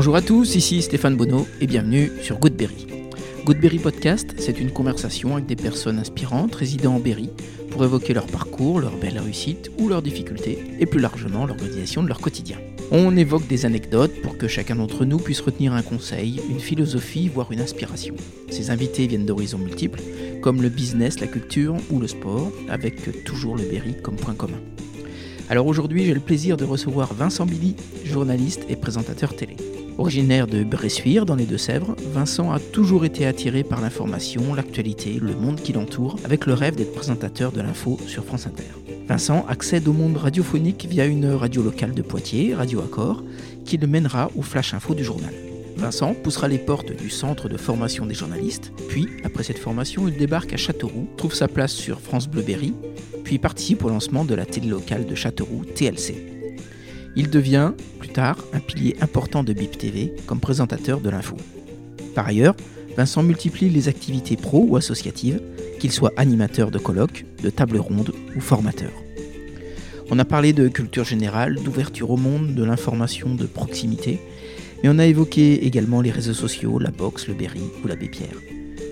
Bonjour à tous, ici Stéphane Bonneau et bienvenue sur Goodberry. Goodberry Podcast, c'est une conversation avec des personnes inspirantes résidant en Berry pour évoquer leur parcours, leurs belles réussites ou leurs difficultés et plus largement l'organisation de leur quotidien. On évoque des anecdotes pour que chacun d'entre nous puisse retenir un conseil, une philosophie, voire une inspiration. Ces invités viennent d'horizons multiples, comme le business, la culture ou le sport, avec toujours le Berry comme point commun. Alors aujourd'hui, j'ai le plaisir de recevoir Vincent Billy, journaliste et présentateur télé. Originaire de Bressuire, dans les Deux-Sèvres, Vincent a toujours été attiré par l'information, l'actualité, le monde qui l'entoure, avec le rêve d'être présentateur de l'info sur France Inter. Vincent accède au monde radiophonique via une radio locale de Poitiers, Radio Accord, qui le mènera au flash info du journal. Vincent poussera les portes du centre de formation des journalistes, puis, après cette formation, il débarque à Châteauroux, trouve sa place sur France Bleu Berry, puis participe au lancement de la télé locale de Châteauroux, TLC. Il devient, plus tard, un pilier important de BIP TV comme présentateur de l'info. Par ailleurs, Vincent multiplie les activités pro ou associatives, qu'il soit animateur de colloques, de tables rondes ou formateur. On a parlé de culture générale, d'ouverture au monde, de l'information de proximité, mais on a évoqué également les réseaux sociaux, la boxe, le Berry ou l'abbé Pierre.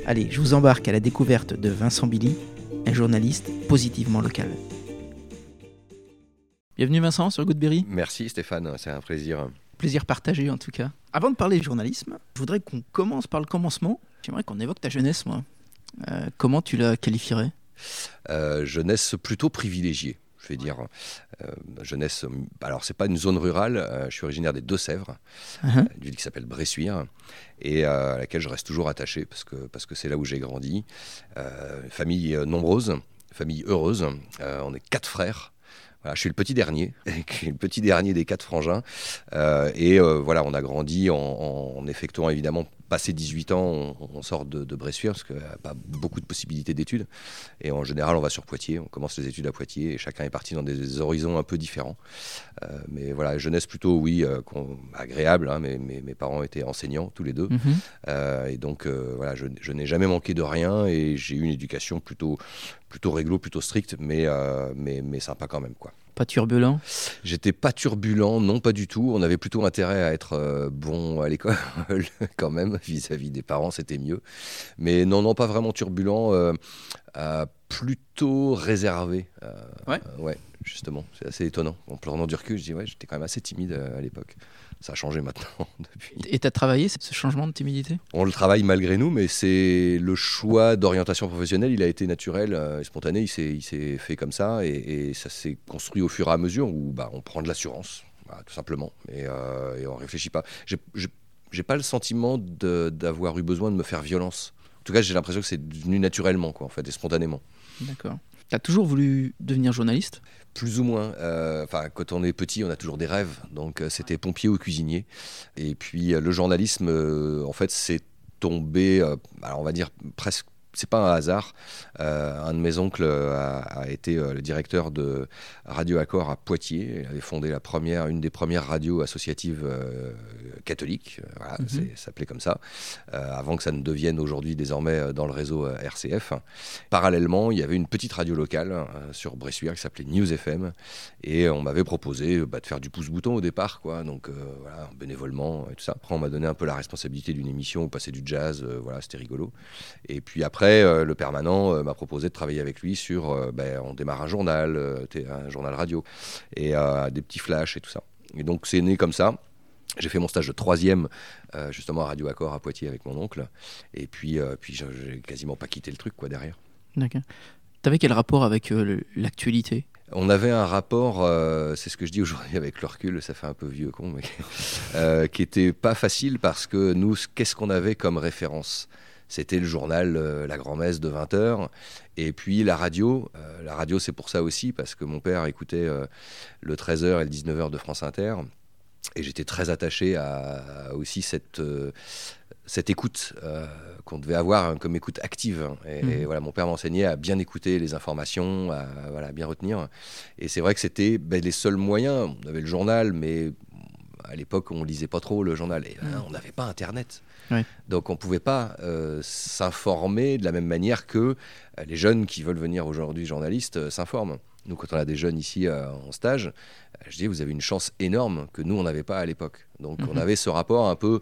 Allez, je vous embarque à la découverte de Vincent Billy, un journaliste positivement local. Bienvenue Vincent sur Goodberry. Merci Stéphane, c'est un plaisir. Plaisir partagé en tout cas. Avant de parler de journalisme, je voudrais qu'on commence par le commencement. J'aimerais qu'on évoque ta jeunesse, moi. Euh, comment tu la qualifierais? Euh, Jeunesse plutôt privilégiée. Je vais dire euh, jeunesse. Alors c'est pas une zone rurale. je suis originaire des Deux-Sèvres, uh-huh. une ville qui s'appelle Bressuire et à laquelle je reste toujours attaché parce que parce que c'est là où j'ai grandi. famille nombreuse, famille heureuse. on est quatre frères je suis le petit dernier, le petit dernier des quatre frangins. Euh, et euh, voilà, on a grandi en, effectuant évidemment passé 18 ans, on, sort de, de, Bressuire parce qu'il n'y a pas beaucoup de possibilités d'études. Et en général, on va sur Poitiers, on commence les études à Poitiers et chacun est parti dans des horizons un peu différents. Euh, mais voilà, jeunesse plutôt, oui, agréable. Hein, mes, mes, parents étaient enseignants tous les deux. Mhm. et donc, voilà, je, je n'ai jamais manqué de rien et j'ai eu une éducation plutôt, plutôt réglo, plutôt stricte, mais, mais, mais sympa quand même. quoi. Pas turbulent? J'étais pas turbulent, non, pas du tout. On avait plutôt intérêt à être euh, bon à l'école, quand même, vis-à-vis des parents, c'était mieux. Mais non, non, pas vraiment turbulent, euh, euh, plutôt réservé. ouais. ouais, justement. C'est assez étonnant. En prenant du recul, je dis, ouais, j'étais quand même assez timide à l'époque ça a changé maintenant. Depuis. Et tu as travaillé ce changement de timidité? On le travaille malgré nous, mais c'est le choix d'orientation professionnelle, il a été naturel euh, et spontané, il s'est fait comme ça, et, ça s'est construit au fur et à mesure où bah, on prend de l'assurance, tout simplement, et, euh, et on réfléchit pas. J'ai pas le sentiment d'avoir eu besoin de me faire violence. En tout cas, j'ai l'impression que c'est venu naturellement, quoi, en fait, et spontanément. D'accord. Tu as toujours voulu devenir journaliste? Plus ou moins. Euh, quand on est petit, on a toujours des rêves. Donc, euh, c'était pompier ou cuisinier. Et puis, euh, le journalisme, en fait, c'est tombé, alors on va dire presque c'est pas un hasard. Euh, un de mes oncles a, été euh, le directeur de Radio Accord à Poitiers. Il avait fondé la première, une des premières radios associatives euh, catholiques. Voilà, ça s'appelait comme ça. avant que ça ne devienne aujourd'hui désormais dans le réseau RCF. Parallèlement, il y avait une petite radio locale sur Bressuire qui s'appelait News FM. Et on m'avait proposé bah, de faire du pouce-bouton au départ, quoi. Donc voilà, bénévolement et tout ça. Après, on m'a donné un peu la responsabilité d'une émission où passait du jazz. voilà, c'était rigolo. Et puis après, euh, le permanent euh, m'a proposé de travailler avec lui sur. Euh, ben, on démarre un journal, un journal radio, et des petits flashs et tout ça. Et donc, c'est né comme ça. J'ai fait mon stage de troisième, justement à Radio Accord à Poitiers avec mon oncle. Et puis, puis j'ai quasiment pas quitté le truc quoi derrière. D'accord. T'avais quel rapport avec l'actualité? On avait un rapport, c'est ce que je dis aujourd'hui avec le recul, ça fait un peu vieux con, mais qui était pas facile parce que nous, qu'est-ce qu'on avait comme référence? C'était le journal euh, La Grand-Messe de 20h. Et puis la radio, euh, la radio c'est pour ça aussi, parce que mon père écoutait euh, le 13h et le 19h de France Inter. Et j'étais très attaché à, aussi cette, cette écoute qu'on devait avoir hein, comme écoute active. Et, mmh. voilà, mon père m'enseignait à bien écouter les informations, à voilà, bien retenir. Et c'est vrai que c'était ben, les seuls moyens. On avait le journal, mais à l'époque, on lisait pas trop le journal. Et mmh. on n'avait pas Internet. Donc on ne pouvait pas s'informer de la même manière que les jeunes qui veulent venir aujourd'hui journalistes s'informent. Nous, quand on a des jeunes ici en stage, je dis, vous avez une chance énorme que nous, on n'avait pas à l'époque. Donc, on mhm. avait ce rapport un peu.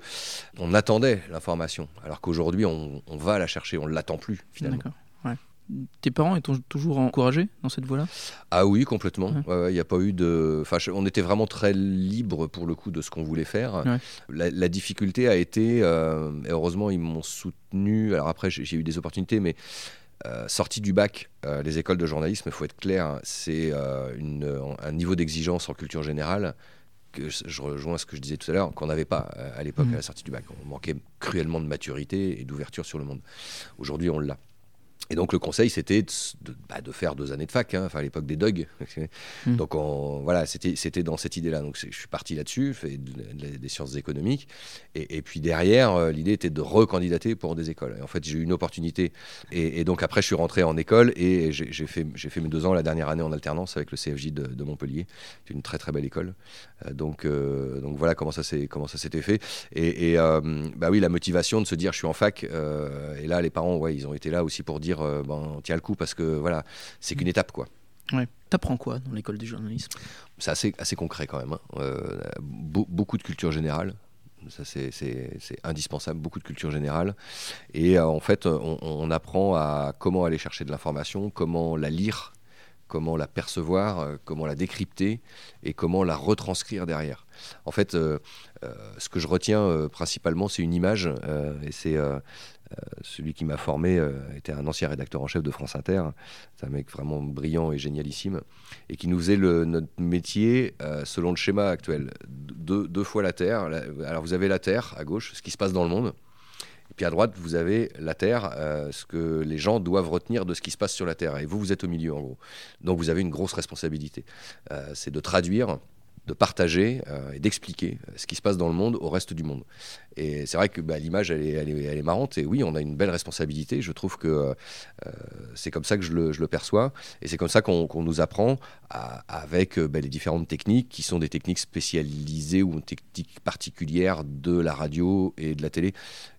On attendait l'information, alors qu'aujourd'hui, on, va la chercher, on ne l'attend plus, finalement. Tes parents étaient toujours encouragés dans cette voie-là? Ah oui, complètement. Il n'y a pas eu de. Enfin, on était vraiment très libre pour le coup de ce qu'on voulait faire. La, difficulté a été, euh, et heureusement, ils m'ont soutenu. Alors après, j'ai eu des opportunités, mais euh, sortie du bac, euh, les écoles de journalisme, il faut être clair, c'est euh, un niveau d'exigence en culture générale que je rejoins ce que je disais tout à l'heure, qu'on n'avait pas à l'époque mmh. à la sortie du bac. On manquait cruellement de maturité et d'ouverture sur le monde. Aujourd'hui, on l'a. Et donc le conseil, c'était de, bah, de, faire deux années de fac, hein, enfin à l'époque des dogs. Hmm. Donc on, voilà, c'était dans cette idée-là. Donc je suis parti là-dessus, je fais des sciences économiques. Et, et puis derrière, euh, l'idée était de recandidater pour des écoles. Et en fait, j'ai eu une opportunité. Et, donc après, je suis rentré en école et j'ai fait, fait mes deux ans la dernière année en alternance avec le CFJ de, Montpellier. C'est une très très belle école. Euh, donc, euh, donc voilà comment ça s'était fait. Et, bah oui, la motivation de se dire je suis en fac. et là, les parents, ouais, ils ont été là aussi pour dire euh, ben, on tient le coup parce que voilà, c'est qu'une étape quoi. Ouais. T'apprends quoi dans l'école du journalisme? C'est assez, assez concret quand même. Hein. Euh, beaucoup de culture générale. Ça, c'est indispensable, beaucoup de culture générale. Et euh, en fait, on, apprend à comment aller chercher de l'information, comment la lire, comment la percevoir, comment la décrypter et comment la retranscrire derrière. En fait, ce que je retiens principalement, c'est une image, et c'est euh, celui qui m'a formé euh, était un ancien rédacteur en chef de France Inter. C'est un mec vraiment brillant et génialissime. Et qui nous faisait le, notre métier euh, selon le schéma actuel. deux fois la Terre. Alors vous avez la Terre à gauche, ce qui se passe dans le monde. Et puis à droite, vous avez la Terre, ce que les gens doivent retenir de ce qui se passe sur la Terre. Et vous, vous êtes au milieu, en gros. Donc vous avez une grosse responsabilité. c'est de traduire de partager euh, et d'expliquer euh, ce qui se passe dans le monde au reste du monde. Et c'est vrai que bah, l'image, elle est, elle, est, marrante. Et oui, on a une belle responsabilité. Je trouve que euh, c'est comme ça que je le, perçois. Et c'est comme ça qu'on nous apprend avec bah, les différentes techniques qui sont des techniques spécialisées ou techniques particulières de la radio et de la télé.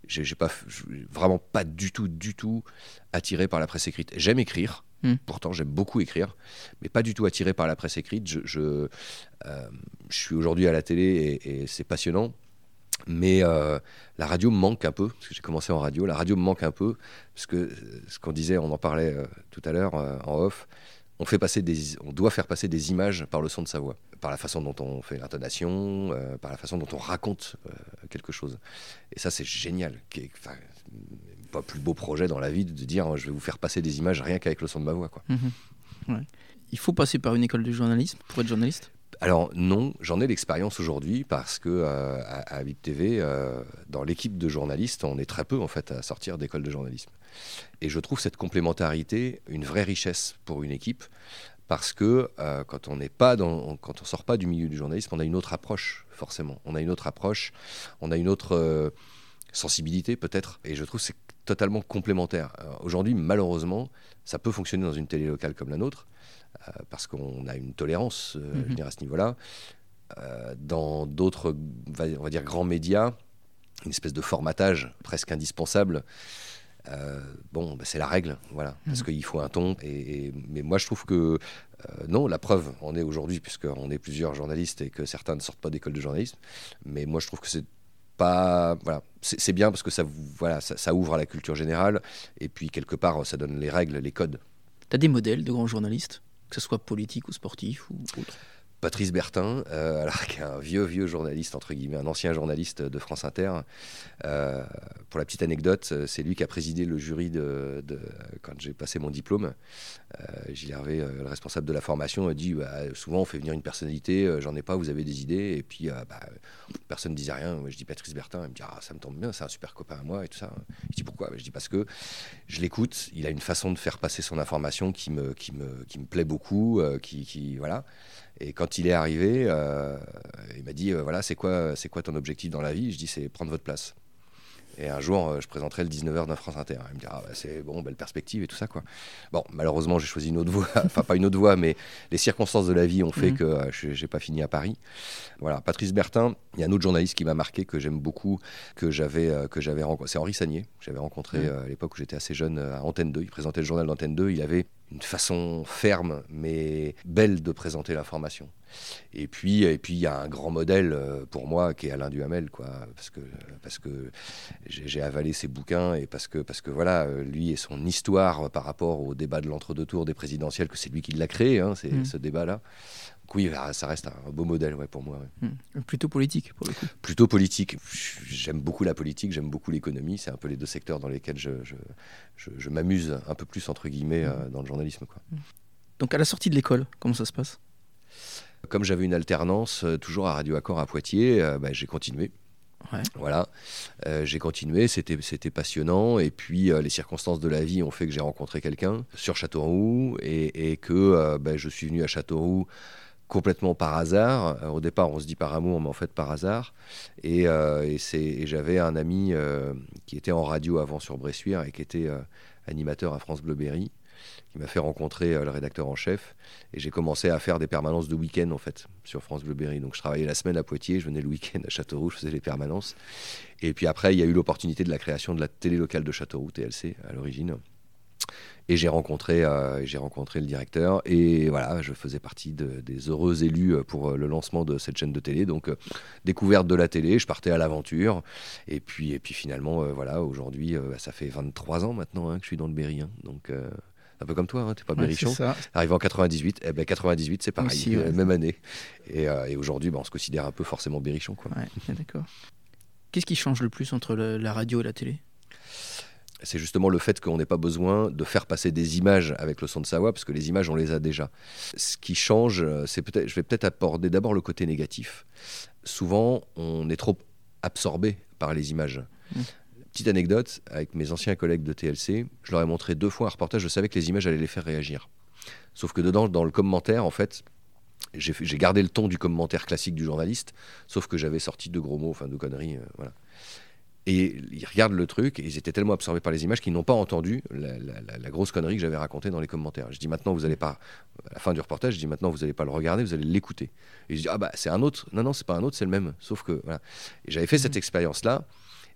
J'ai pas, vraiment pas du tout, du tout attiré par la presse écrite. J'aime écrire. Hmm. Pourtant, j'aime beaucoup écrire, mais pas du tout attiré par la presse écrite. Je, euh, suis aujourd'hui à la télé et, c'est passionnant, mais euh, la radio me manque un peu, parce que j'ai commencé en radio. La radio me manque un peu, parce que euh, ce qu'on disait, on en parlait tout à l'heure en off, on, fait passer des, on doit faire passer des images par le son de sa voix, par la façon dont on fait l'intonation, par la façon dont on raconte quelque chose. Et ça, c'est génial pas plus beau projet dans la vie de dire je vais vous faire passer des images rien qu'avec le son de ma voix. Quoi. Mhm. Il faut passer par une école de journalisme pour être journaliste? Alors non, j'en ai l'expérience aujourd'hui parce que euh, à, VIP TV, euh, dans l'équipe de journalistes, on est très peu en fait à sortir d'école de journalisme. Et je trouve cette complémentarité une vraie richesse pour une équipe parce que euh, quand on n'est pas dans, quand on sort pas du milieu du journalisme, on a une autre approche forcément. On a une autre approche, on a une autre sensibilité peut-être. Et je trouve c'est totalement complémentaire. Aujourd'hui, malheureusement, ça peut fonctionner dans une télé locale comme la nôtre, euh, parce qu'on a une tolérance euh, mhm. à ce niveau-là. Euh, dans d'autres, on va dire, grands médias, une espèce de formatage presque indispensable. bon, bah, c'est la règle, voilà, parce mhm. qu'il faut un ton. Et, mais moi, je trouve que non, la preuve on est aujourd'hui, puisqu'on est plusieurs journalistes et que certains ne sortent pas d'école de journalisme. Mais moi, je trouve que c'est voilà. C'est bien parce que ça voilà ça, ouvre à la culture générale et puis quelque part ça donne les règles les codes. Tu as des modèles de grands journalistes que ce soit politique ou sportif ou autre Patrice Bertin, euh, qui un vieux, vieux journaliste, entre guillemets, un ancien journaliste de France Inter. Euh, pour la petite anecdote, c'est lui qui a présidé le jury quand j'ai passé mon diplôme. Euh, Gilles Hervé, euh, le responsable de la formation, a dit bah, souvent on fait venir une personnalité, j'en ai pas, vous avez des idées. Et puis bah, personne ne disait rien. je dis Patrice Bertin, il me dit ah, ça me tombe bien, c'est un super copain à moi et tout ça. Je dis pourquoi? Je dis parce que je l'écoute, il a une façon de faire passer son information qui me, plaît beaucoup, qui, voilà. Et quand il est arrivé, euh, il m'a dit euh, voilà, c'est quoi, c'est quoi ton objectif dans la vie? Je dis c'est prendre votre place. Et un jour, euh, je présenterai le 19h d'un France Inter. Il me dira, ah, bah, c'est bon, belle perspective et tout ça. Quoi. Bon, malheureusement, j'ai choisi une autre voie. enfin, pas une autre voie, mais les circonstances de la vie ont fait mhm. que je n'ai pas fini à Paris. Voilà, Patrice Bertin, il y a un autre journaliste qui m'a marqué, que j'aime beaucoup, que j'avais que j'avais rencontré. C'est Henri Sagnier. J'avais rencontré mhm. à l'époque où j'étais assez jeune à Antenne 2. Il présentait le journal d'Antenne 2. Il avait une façon ferme mais belle de présenter l'information. Et puis, et puis il y a un grand modèle euh, pour moi qui est Alain Duhamel, quoi, parce que parce que j'ai avalé ses bouquins et parce que parce que voilà, euh, lui et son histoire par rapport au débat de l'entre-deux tours des présidentielles, que c'est lui qui l'a créé, hein, c'est mm. ce débat-là. Oui, bah, ça reste un beau modèle ouais, pour moi. Mm. Plutôt politique, pour le coup. Plutôt politique. J'aime beaucoup la politique, j'aime beaucoup l'économie. C'est un peu les deux secteurs dans lesquels je, je, je, m'amuse un peu plus, entre guillemets, euh, dans le journalisme. Quoi. Donc, à la sortie de l'école, comment ça se passe? Comme j'avais une alternance euh, toujours à Radio Accord à Poitiers, euh, bah, j'ai continué. Voilà, euh, j'ai continué, c'était, c'était passionnant. Et puis les circonstances de la vie ont fait que j'ai rencontré quelqu'un sur Châteauroux et, que bah, je suis venu à Châteauroux complètement par hasard. Au départ, on se dit par amour, mais en fait par hasard. Et, et j'avais un ami qui était en radio avant sur Bressuire et qui était animateur à France Bleuberry qui m'a fait rencontrer euh, le rédacteur en chef. Et j'ai commencé à faire des permanences de week-end, en fait, sur France Bleu Berry. Donc je travaillais la semaine à Poitiers, je venais le week-end à Châteauroux, je faisais les permanences. Et puis après, il y a eu l'opportunité de la création de la télé locale de Châteauroux, TLC, à l'origine. Et j'ai rencontré, euh, j'ai rencontré le directeur et voilà, je faisais partie des heureux élus euh, pour le lancement de cette chaîne de télé. Donc découverte de la télé, je partais à l'aventure et puis et puis finalement voilà, aujourd'hui bah, ça fait 23 ans maintenant hein, que je suis dans le Berry. Hein. donc un peu comme toi, hein, tu n'es pas Berrichon. Arrivé en 98, eh ben 98 c'est pareil, euh, même année. Et, euh, et aujourd'hui, ben, on se considère un peu forcément Berrichon. Quoi. d'accord. Qu'est-ce qui change le plus entre la radio et la télé? C'est justement le fait qu'on n'ait pas besoin de faire passer des images avec le son de sa voix, parce que les images, on les a déjà. Ce qui change, c'est peut-être, je vais peut-être aborder d'abord le côté négatif. Souvent, on est trop absorbé par les images. Mmh. Petite anecdote, avec mes anciens collègues de TLC, je leur ai montré deux fois un reportage, je savais que les images allaient les faire réagir. Sauf que dedans, dans le commentaire, en fait, j'ai gardé le ton du commentaire classique du journaliste, sauf que j'avais sorti de gros mots, enfin de conneries, euh, voilà. Et ils regardent le truc et ils étaient tellement absorbés par les images qu'ils n'ont pas entendu la, grosse connerie que j'avais racontée dans les commentaires. Je dis maintenant, vous n'allez pas, à la fin du reportage, je dis maintenant, vous n'allez pas le regarder, vous allez l'écouter. Et je dis, ah bah c'est un autre. Non, non, c'est pas un autre, c'est le même. Sauf que, voilà. Et j'avais fait cette mmh. expérience-là.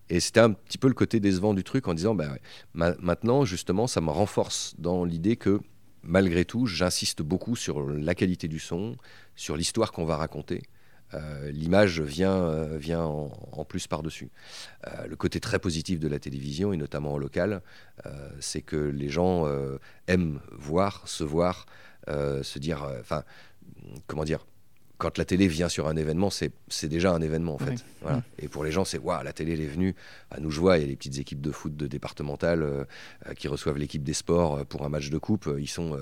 Et c'était un petit peu le côté décevant du truc en disant, bah, maintenant, justement, ça me renforce dans l'idée que, malgré tout, j'insiste beaucoup sur la qualité du son, sur l'histoire qu'on va raconter. Euh, l'image vient, euh, vient en, plus par-dessus. Euh, le côté très positif de la télévision, et notamment en local, c'est que les gens aiment voir, se voir, se dire, enfin, comment dire, quand la télé vient sur un événement, c'est déjà un événement en fait. Mm. Et pour les gens, c'est waouh, la télé elle est venue à nous jouer. Il y a les petites équipes de foot de départementales euh, qui reçoivent l'équipe des sports pour un match de coupe. Ils sont,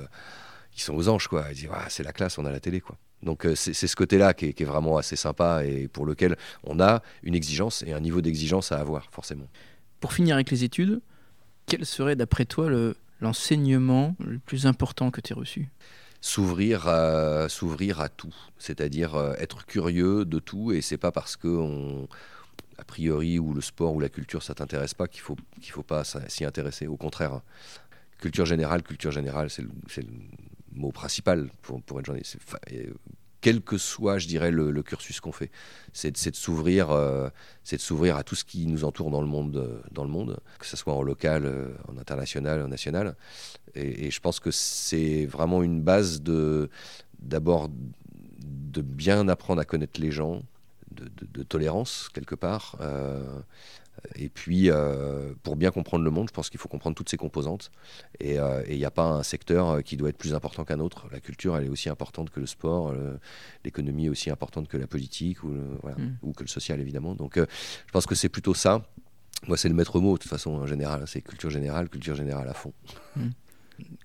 ils sont aux anges quoi. Ils disent c'est la classe, on a la télé quoi. Donc c'est ce côté-là qui, qui, est vraiment assez sympa et pour lequel on a une exigence et un niveau d'exigence à avoir forcément. Pour finir avec les études, quel serait d'après toi l'enseignement le plus important que tu as reçu? S'ouvrir à, à tout, c'est-à-dire euh, être curieux de tout et c'est pas parce que on, a priori ou le sport ou la culture ça t'intéresse pas qu'il faut qu'il faut pas s'y intéresser. Au contraire, culture générale, culture générale, c'est le, mot principal pour, pour être journaliste quel que soit, je dirais, le, cursus qu'on fait. C'est de s'ouvrir, euh, c'est de s'ouvrir à tout ce qui nous entoure dans le monde, euh, dans le monde, que ce soit en local, euh, en international, en national. Et, je pense que c'est vraiment une base de, d'abord, de bien apprendre à connaître les gens, de, tolérance quelque part. Et puis, euh, pour bien comprendre le monde, je pense qu'il faut comprendre toutes ses composantes. Et euh, il n'y a pas un secteur euh, qui doit être plus important qu'un autre. La culture, elle est aussi importante que le sport. L'économie est aussi importante que la politique ou, mm. ou que le social, évidemment. Donc, je pense que c'est plutôt ça. Moi, c'est le maître mot, de toute façon, en général. C'est culture générale, culture générale à fond. Mm.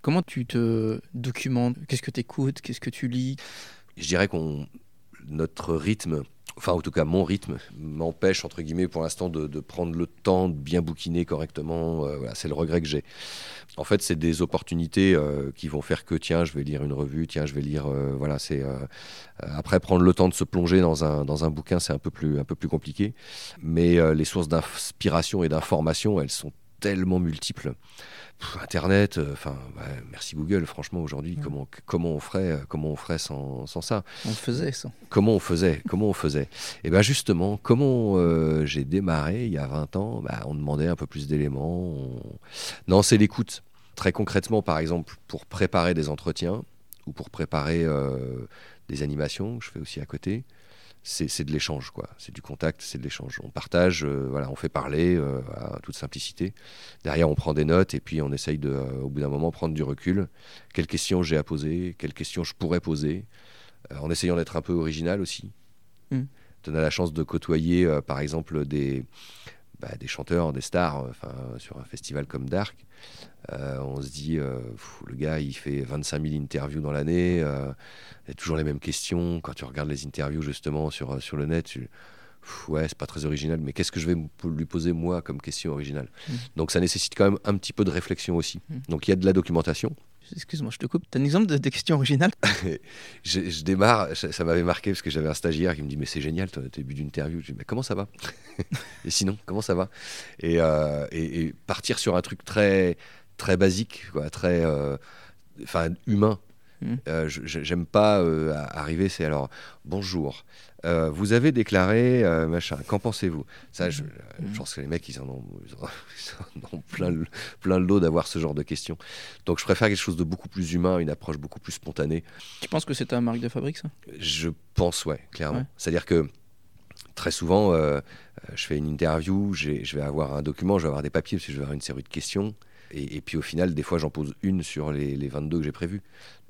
Comment tu te documentes? Qu'est-ce que tu écoutes Qu'est-ce que tu lis? Je dirais qu'on notre rythme enfin en tout cas mon rythme m'empêche entre guillemets pour l'instant de, prendre le temps de bien bouquiner correctement. Euh, voilà, c'est le regret que j'ai. En fait, c'est des opportunités euh, qui vont faire que tiens, je vais lire une revue, tiens, je vais lire. Euh, voilà, c'est après prendre le temps de se plonger dans un dans un bouquin, c'est un peu plus un peu plus compliqué. Mais les sources d'inspiration et d'information, elles sont tellement multiples. Internet, euh, enfin, merci Google, franchement, aujourd'hui, comment, comment, on ferait, euh, comment on ferait sans, sans ça? On faisait ça. Comment on faisait Comment on faisait? Et eh bien justement, comment euh, j'ai démarré il y a 20 ans? Bah, On demandait un peu plus d'éléments. Non, c'est l'écoute. Très concrètement, par exemple, pour préparer des entretiens ou pour préparer des animations, je fais aussi à côté c'est de l'échange, quoi. C'est du contact, c'est de l'échange. On partage, euh, voilà, on fait parler euh, à toute simplicité. Derrière, on prend des notes et puis on essaye de, euh, au bout d'un moment, prendre du recul. Quelles questions j'ai à poser? Quelles questions je pourrais poser? En essayant d'être un peu original aussi. Mm. On a la chance de côtoyer, par exemple, des, bah, des chanteurs, des stars, enfin, sur un festival comme Dark. Euh, on se dit, euh, le gars, il fait 25 000 interviews dans l'année, euh, il y a toujours les mêmes questions. Quand tu regardes les interviews justement sur, sur le net, tu, ouais, c'est pas très original, mais qu'est-ce que je vais lui poser moi comme question originale? Mmh. Donc ça nécessite quand même un petit peu de réflexion aussi. Mmh. Donc il y a de la documentation, Excuse-moi, je te coupe. Tu as un exemple de, questions originales? Je, démarre, ça, m'avait marqué parce que j'avais un stagiaire qui me dit Mais c'est génial, ton début d'interview. Je dis Mais comment ça va? Et sinon, comment ça va? Euh, et, partir sur un truc très, très basique, très euh, humain. Mmh. Euh, j'aime pas arriver, c'est alors bonjour. Euh, vous avez déclaré euh, machin. Qu'en pensez-vous? Ça, je, je, pense que les mecs, ils en ont, plein, le, plein le dos d'avoir ce genre de questions. Donc, je préfère quelque chose de beaucoup plus humain, une approche beaucoup plus spontanée. Tu penses que c'est un marque de fabrique, ça? Je pense, ouais, clairement. C'est-à-dire que très souvent, euh, je fais une interview, je vais avoir un document, je vais avoir des papiers parce que je vais avoir une série de questions. Et, puis au final, des fois, j'en pose une sur les, les 22 que j'ai prévues.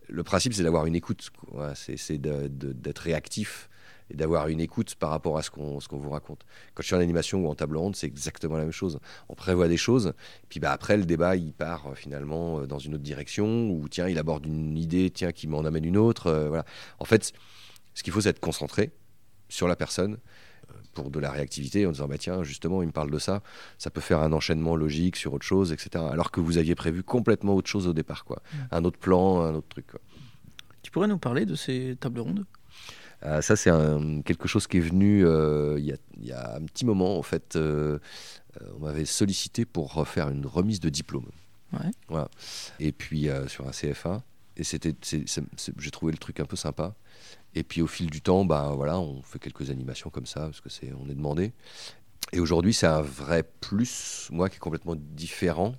Le principe, c'est d'avoir une écoute, c'est d'être réactif et d'avoir une écoute par rapport à ce qu'on vous raconte. Quand je suis en animation ou en table ronde, c'est exactement la même chose. On prévoit des choses, puis bah, après, le débat, il part euh, finalement euh, dans une autre direction, ou tiens, il aborde une idée, tiens, qui m'en amène une autre. Euh, voilà. En fait, ce qu'il faut, c'est être concentré sur la personne pour de la réactivité en disant bah tiens justement il me parle de ça ça peut faire un enchaînement logique sur autre chose etc alors que vous aviez prévu complètement autre chose au départ quoi mmh. un autre plan un autre truc quoi. tu pourrais nous parler de ces tables rondes? Euh, ça, c'est quelque chose qui est venu euh, il y, a un petit moment. En fait, euh, on m'avait sollicité pour refaire une remise de diplôme. Voilà. Et puis sur un CFA. Et c'était, j'ai trouvé le truc un peu sympa. Et puis au fil du temps, bah, voilà, on fait quelques animations comme ça, parce que c'est, on est demandé. Et aujourd'hui, c'est un vrai plus, moi, qui est complètement différent,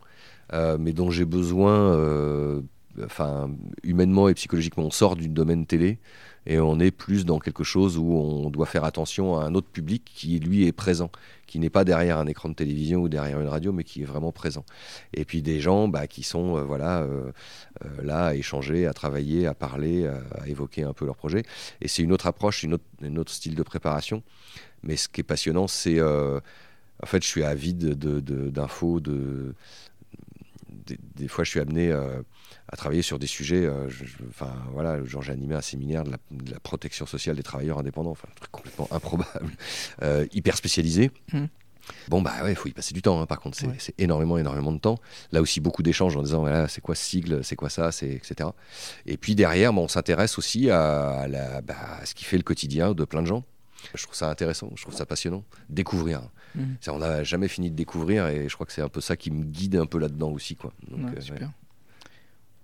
mais dont j'ai besoin, enfin, humainement et psychologiquement. On sort du domaine télé et on est plus dans quelque chose où on doit faire attention à un autre public qui lui est présent, qui n'est pas derrière un écran de télévision ou derrière une radio, mais qui est vraiment présent. Et puis des gens bah, qui sont euh, voilà euh, euh, là à échanger, à travailler, à parler, à, évoquer un peu leur projet. Et c'est une autre approche, une autre, style de préparation. Mais ce qui est passionnant, c'est en fait, je suis avide d'infos, de, de, des, fois, je suis amené à travailler sur des sujets. Euh, enfin, voilà, genre j'ai animé un séminaire de la, protection sociale des travailleurs indépendants, enfin, un truc complètement improbable, euh, hyper spécialisé. Mmh. Bon, bah ouais, il faut y passer du temps, hein, par contre, c'est énormément, énormément de temps. Là aussi, beaucoup d'échanges en disant, voilà, c'est quoi ce sigle, c'est quoi ça, c'est, etc. Et puis derrière, on s'intéresse aussi à, la, bah, à, ce qui fait le quotidien de plein de gens. Je trouve ça intéressant, je trouve ça passionnant. Découvrir. Mmh. On n'a jamais fini de découvrir et je crois que c'est un peu ça qui me guide un peu là-dedans aussi. Quoi. Donc, euh, super.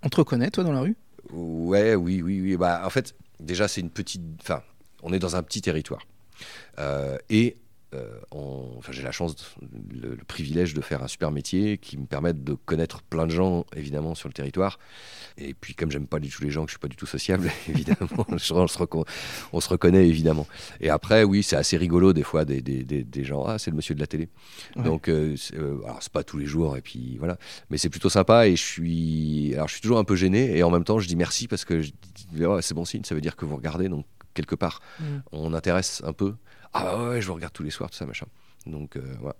On te reconnaît, toi, dans la rue? Ouais, oui, oui, oui. Bah, en fait, déjà, c'est une petite. Enfin, on est dans un petit territoire. Euh, et euh, enfin, j'ai la chance, le, privilège de faire un super métier qui me permet de connaître plein de gens, évidemment, sur le territoire. Et puis, comme j'aime pas du tout les gens, que je suis pas du tout sociable, évidemment, on, se on, se reconnaît, évidemment. Et après, oui, c'est assez rigolo, des fois, des, des, des, gens, ah, c'est le monsieur de la télé. Donc, euh, euh, alors, c'est pas tous les jours, et puis voilà. Mais c'est plutôt sympa, et je suis, alors, je suis toujours un peu gêné, et en même temps, je dis merci parce que c'est bon signe, ça veut dire que vous regardez, donc quelque part, mm. on intéresse un peu. Ah ouais, je vous regarde tous les soirs, tout ça, machin. Donc, euh, voilà.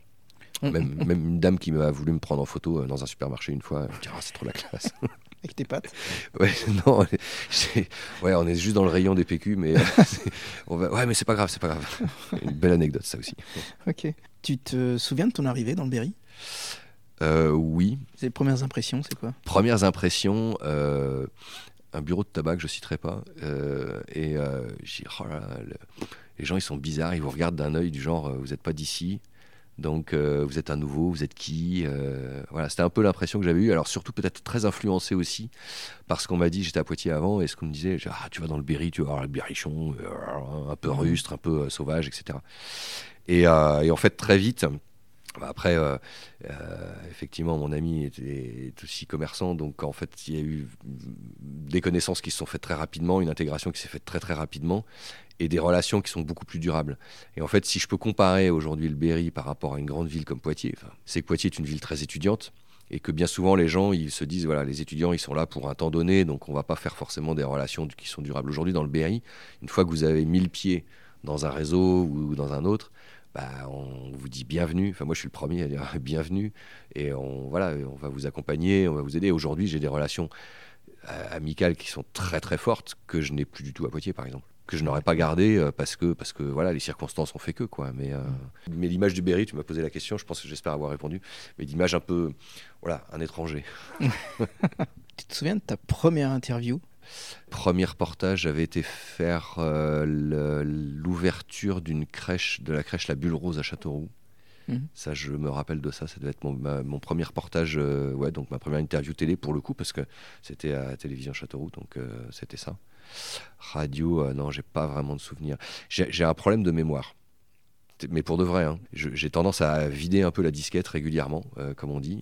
Même, même, une dame qui m'a voulu me prendre en photo euh, dans un supermarché une fois, elle me dit Ah, c'est trop la classe. avec tes pattes Ouais, non, ouais, on est juste dans le rayon des PQ, mais on va... ouais, mais c'est pas grave, c'est pas grave. Une belle anecdote, ça aussi. Ok. Tu te souviens de ton arrivée dans le Berry? Euh, Oui. Les premières impressions, c'est quoi? Premières impressions, euh, un bureau de tabac que je citerai pas, euh, et j'ai oh les gens ils sont bizarres, ils vous regardent d'un œil du genre vous n'êtes pas d'ici. Donc euh, vous êtes un nouveau, vous êtes qui euh, Voilà, c'était un peu l'impression que j'avais eue. Alors surtout peut-être très influencé aussi parce qu'on m'a dit, j'étais à Poitiers avant, et ce qu'on me disait, ah tu vas dans le Berry, tu vas voir le berrichon, euh, un peu rustre, un peu sauvage, etc. Et, et, en fait très vite, bah, après, effectivement, mon ami était, aussi commerçant, donc en fait, il y a eu des connaissances qui se sont faites très rapidement, une intégration qui s'est faite très très rapidement, et des relations qui sont beaucoup plus durables. Et en fait, si je peux comparer aujourd'hui le Berry par rapport à une grande ville comme Poitiers, c'est que Poitiers est une ville très étudiante et que bien souvent les gens ils se disent voilà les étudiants ils sont là pour un temps donné donc on va pas faire forcément des relations qui sont durables. Aujourd'hui dans le Berry, une fois que vous avez mis le pied dans un réseau ou dans un autre, bah, on vous dit bienvenue. Enfin, moi, je suis le premier à dire bienvenue. Et on, voilà, on va vous accompagner, on va vous aider. Aujourd'hui, j'ai des relations euh, amicales qui sont très très fortes que je n'ai plus du tout à Poitiers, par exemple que je n'aurais pas gardé euh, parce que parce que voilà les circonstances ont fait que quoi mais euh, mais l'image du Berry tu m'as posé la question je pense que j'espère avoir répondu mais d'image un peu voilà un étranger tu te souviens de ta première interview? Premier reportage, j'avais été faire euh, l'ouverture d'une crèche, de la crèche La Bulle Rose à Châteauroux. Mhm. Ça, je me rappelle de ça. Ça devait être mon, premier reportage, ouais, donc ma première interview télé pour le coup, parce que c'était à télévision Châteauroux, donc c'était ça. Radio, euh, non, j'ai pas vraiment de souvenirs. J'ai un problème de mémoire. Mais pour de vrai, hein. j'ai tendance à vider un peu la disquette régulièrement, euh, comme on dit,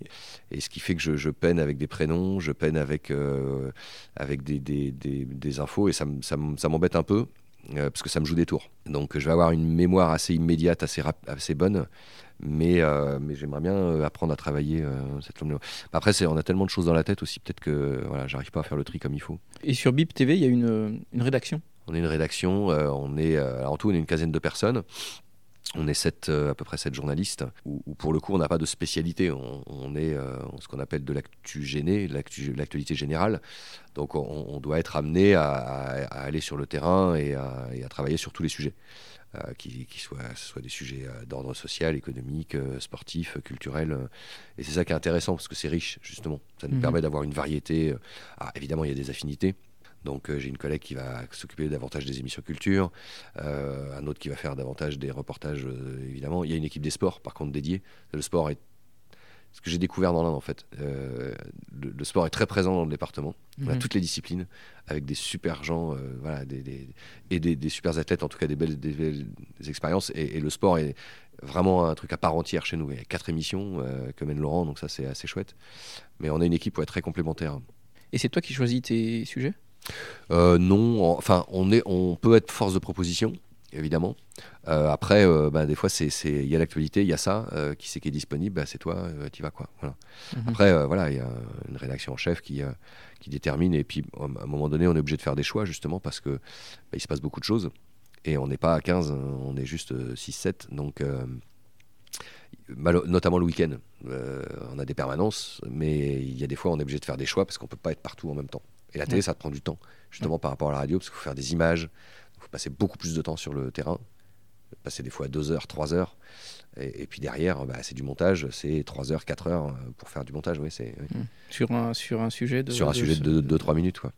et ce qui fait que je, peine avec des prénoms, je peine avec, euh, avec des, infos, et ça m'embête un peu, parce que ça me joue des tours. Donc je vais avoir une mémoire assez immédiate, assez, assez bonne, mais, euh, mais j'aimerais bien euh, apprendre à travailler euh, cette langue. Après, on a tellement de choses dans la tête aussi, peut-être que voilà, j'arrive pas à faire le tri comme il faut. Et sur BIP TV, il y a une, une rédaction? On est une rédaction, on est, en tout, on est une quinzaine de personnes. On est sept, à peu près sept journalistes, où, pour le coup, on n'a pas de spécialité. On, est ce qu'on appelle de l'actu géné, l'actualité générale. Donc, on, doit être amené à, aller sur le terrain et à, travailler sur tous les sujets. Euh, qui, soient, soit des sujets euh, d'ordre social, économique, euh, sportif, culturel. et c'est ça qui est intéressant parce que c'est riche, justement. Ça nous mhm. permet d'avoir une variété. Ah, évidemment, il y a des affinités. Donc j'ai une collègue qui va s'occuper davantage des émissions culture, un autre qui va faire davantage des reportages, évidemment. Il y a une équipe des sports, par contre, dédiée. Le sport est ce que j'ai découvert dans l'Inde en fait. Euh, le, sport est très présent dans le département. On a mhm. toutes les disciplines avec des super gens, euh, voilà, des, et des, super athlètes, en tout cas des belles, des, expériences. Et, le sport est vraiment un truc à part entière chez nous. Il y a quatre émissions euh, que mène Laurent, donc ça c'est assez chouette. Mais on a une équipe ouais, très complémentaire. Et c'est toi qui choisis tes sujets? Non, enfin on, est, on peut être force de proposition évidemment. Euh, après, euh, bah, des fois, il y a l'actualité, il y a ça, euh, qui c'est qui est disponible, bah, c'est toi, tu vas quoi. Voilà. Mhm. Après, voilà, il y a une rédaction en chef qui, qui détermine, et puis à un moment donné, on est obligé de faire des choix, justement, parce que bah, il se passe beaucoup de choses, et on n'est pas à 15, on est juste 6-7, donc notamment le week-end, on a des permanences, mais il y a des fois, on est obligé de faire des choix, parce qu'on ne peut pas être partout en même temps. Et la télé, ça te prend du temps, justement, par rapport à la radio, parce qu'il faut faire des images, passer beaucoup plus de temps sur le terrain, passer des fois deux heures, trois heures. Et, puis derrière, bah, c'est du montage, c'est 3 heures, 4 heures euh, pour faire du montage. Oui, c'est, mmh. Sur, un, sur un sujet de. Sur un sujet de 2-3 minutes. Quoi.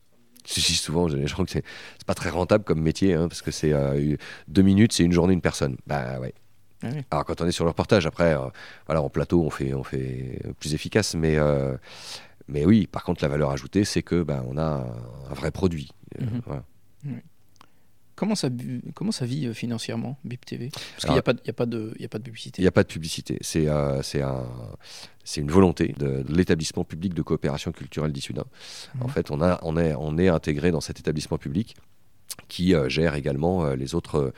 Je dis souvent, j'ai les gens que c'est, pas très rentable comme métier, hein, parce que c'est euh, deux minutes, c'est une journée, une personne. Bah ouais. Ah Alors quand on est sur le reportage, après, euh, voilà, en plateau, on fait, on fait plus efficace, mais, mais oui, par contre, la valeur ajoutée, c'est que bah, on a un, vrai produit. Mmh. Voilà. Comment ça, comment ça vit euh, financièrement, BIP TV Parce qu'il n'y a, pas, a, pas de, a pas de publicité. Il n'y a pas de publicité. C'est euh, un, une volonté de, l'établissement public de coopération culturelle d'Issoudun. En mhm. fait, on, a, on, est, on est intégré dans cet établissement public qui euh, gère également les, autres,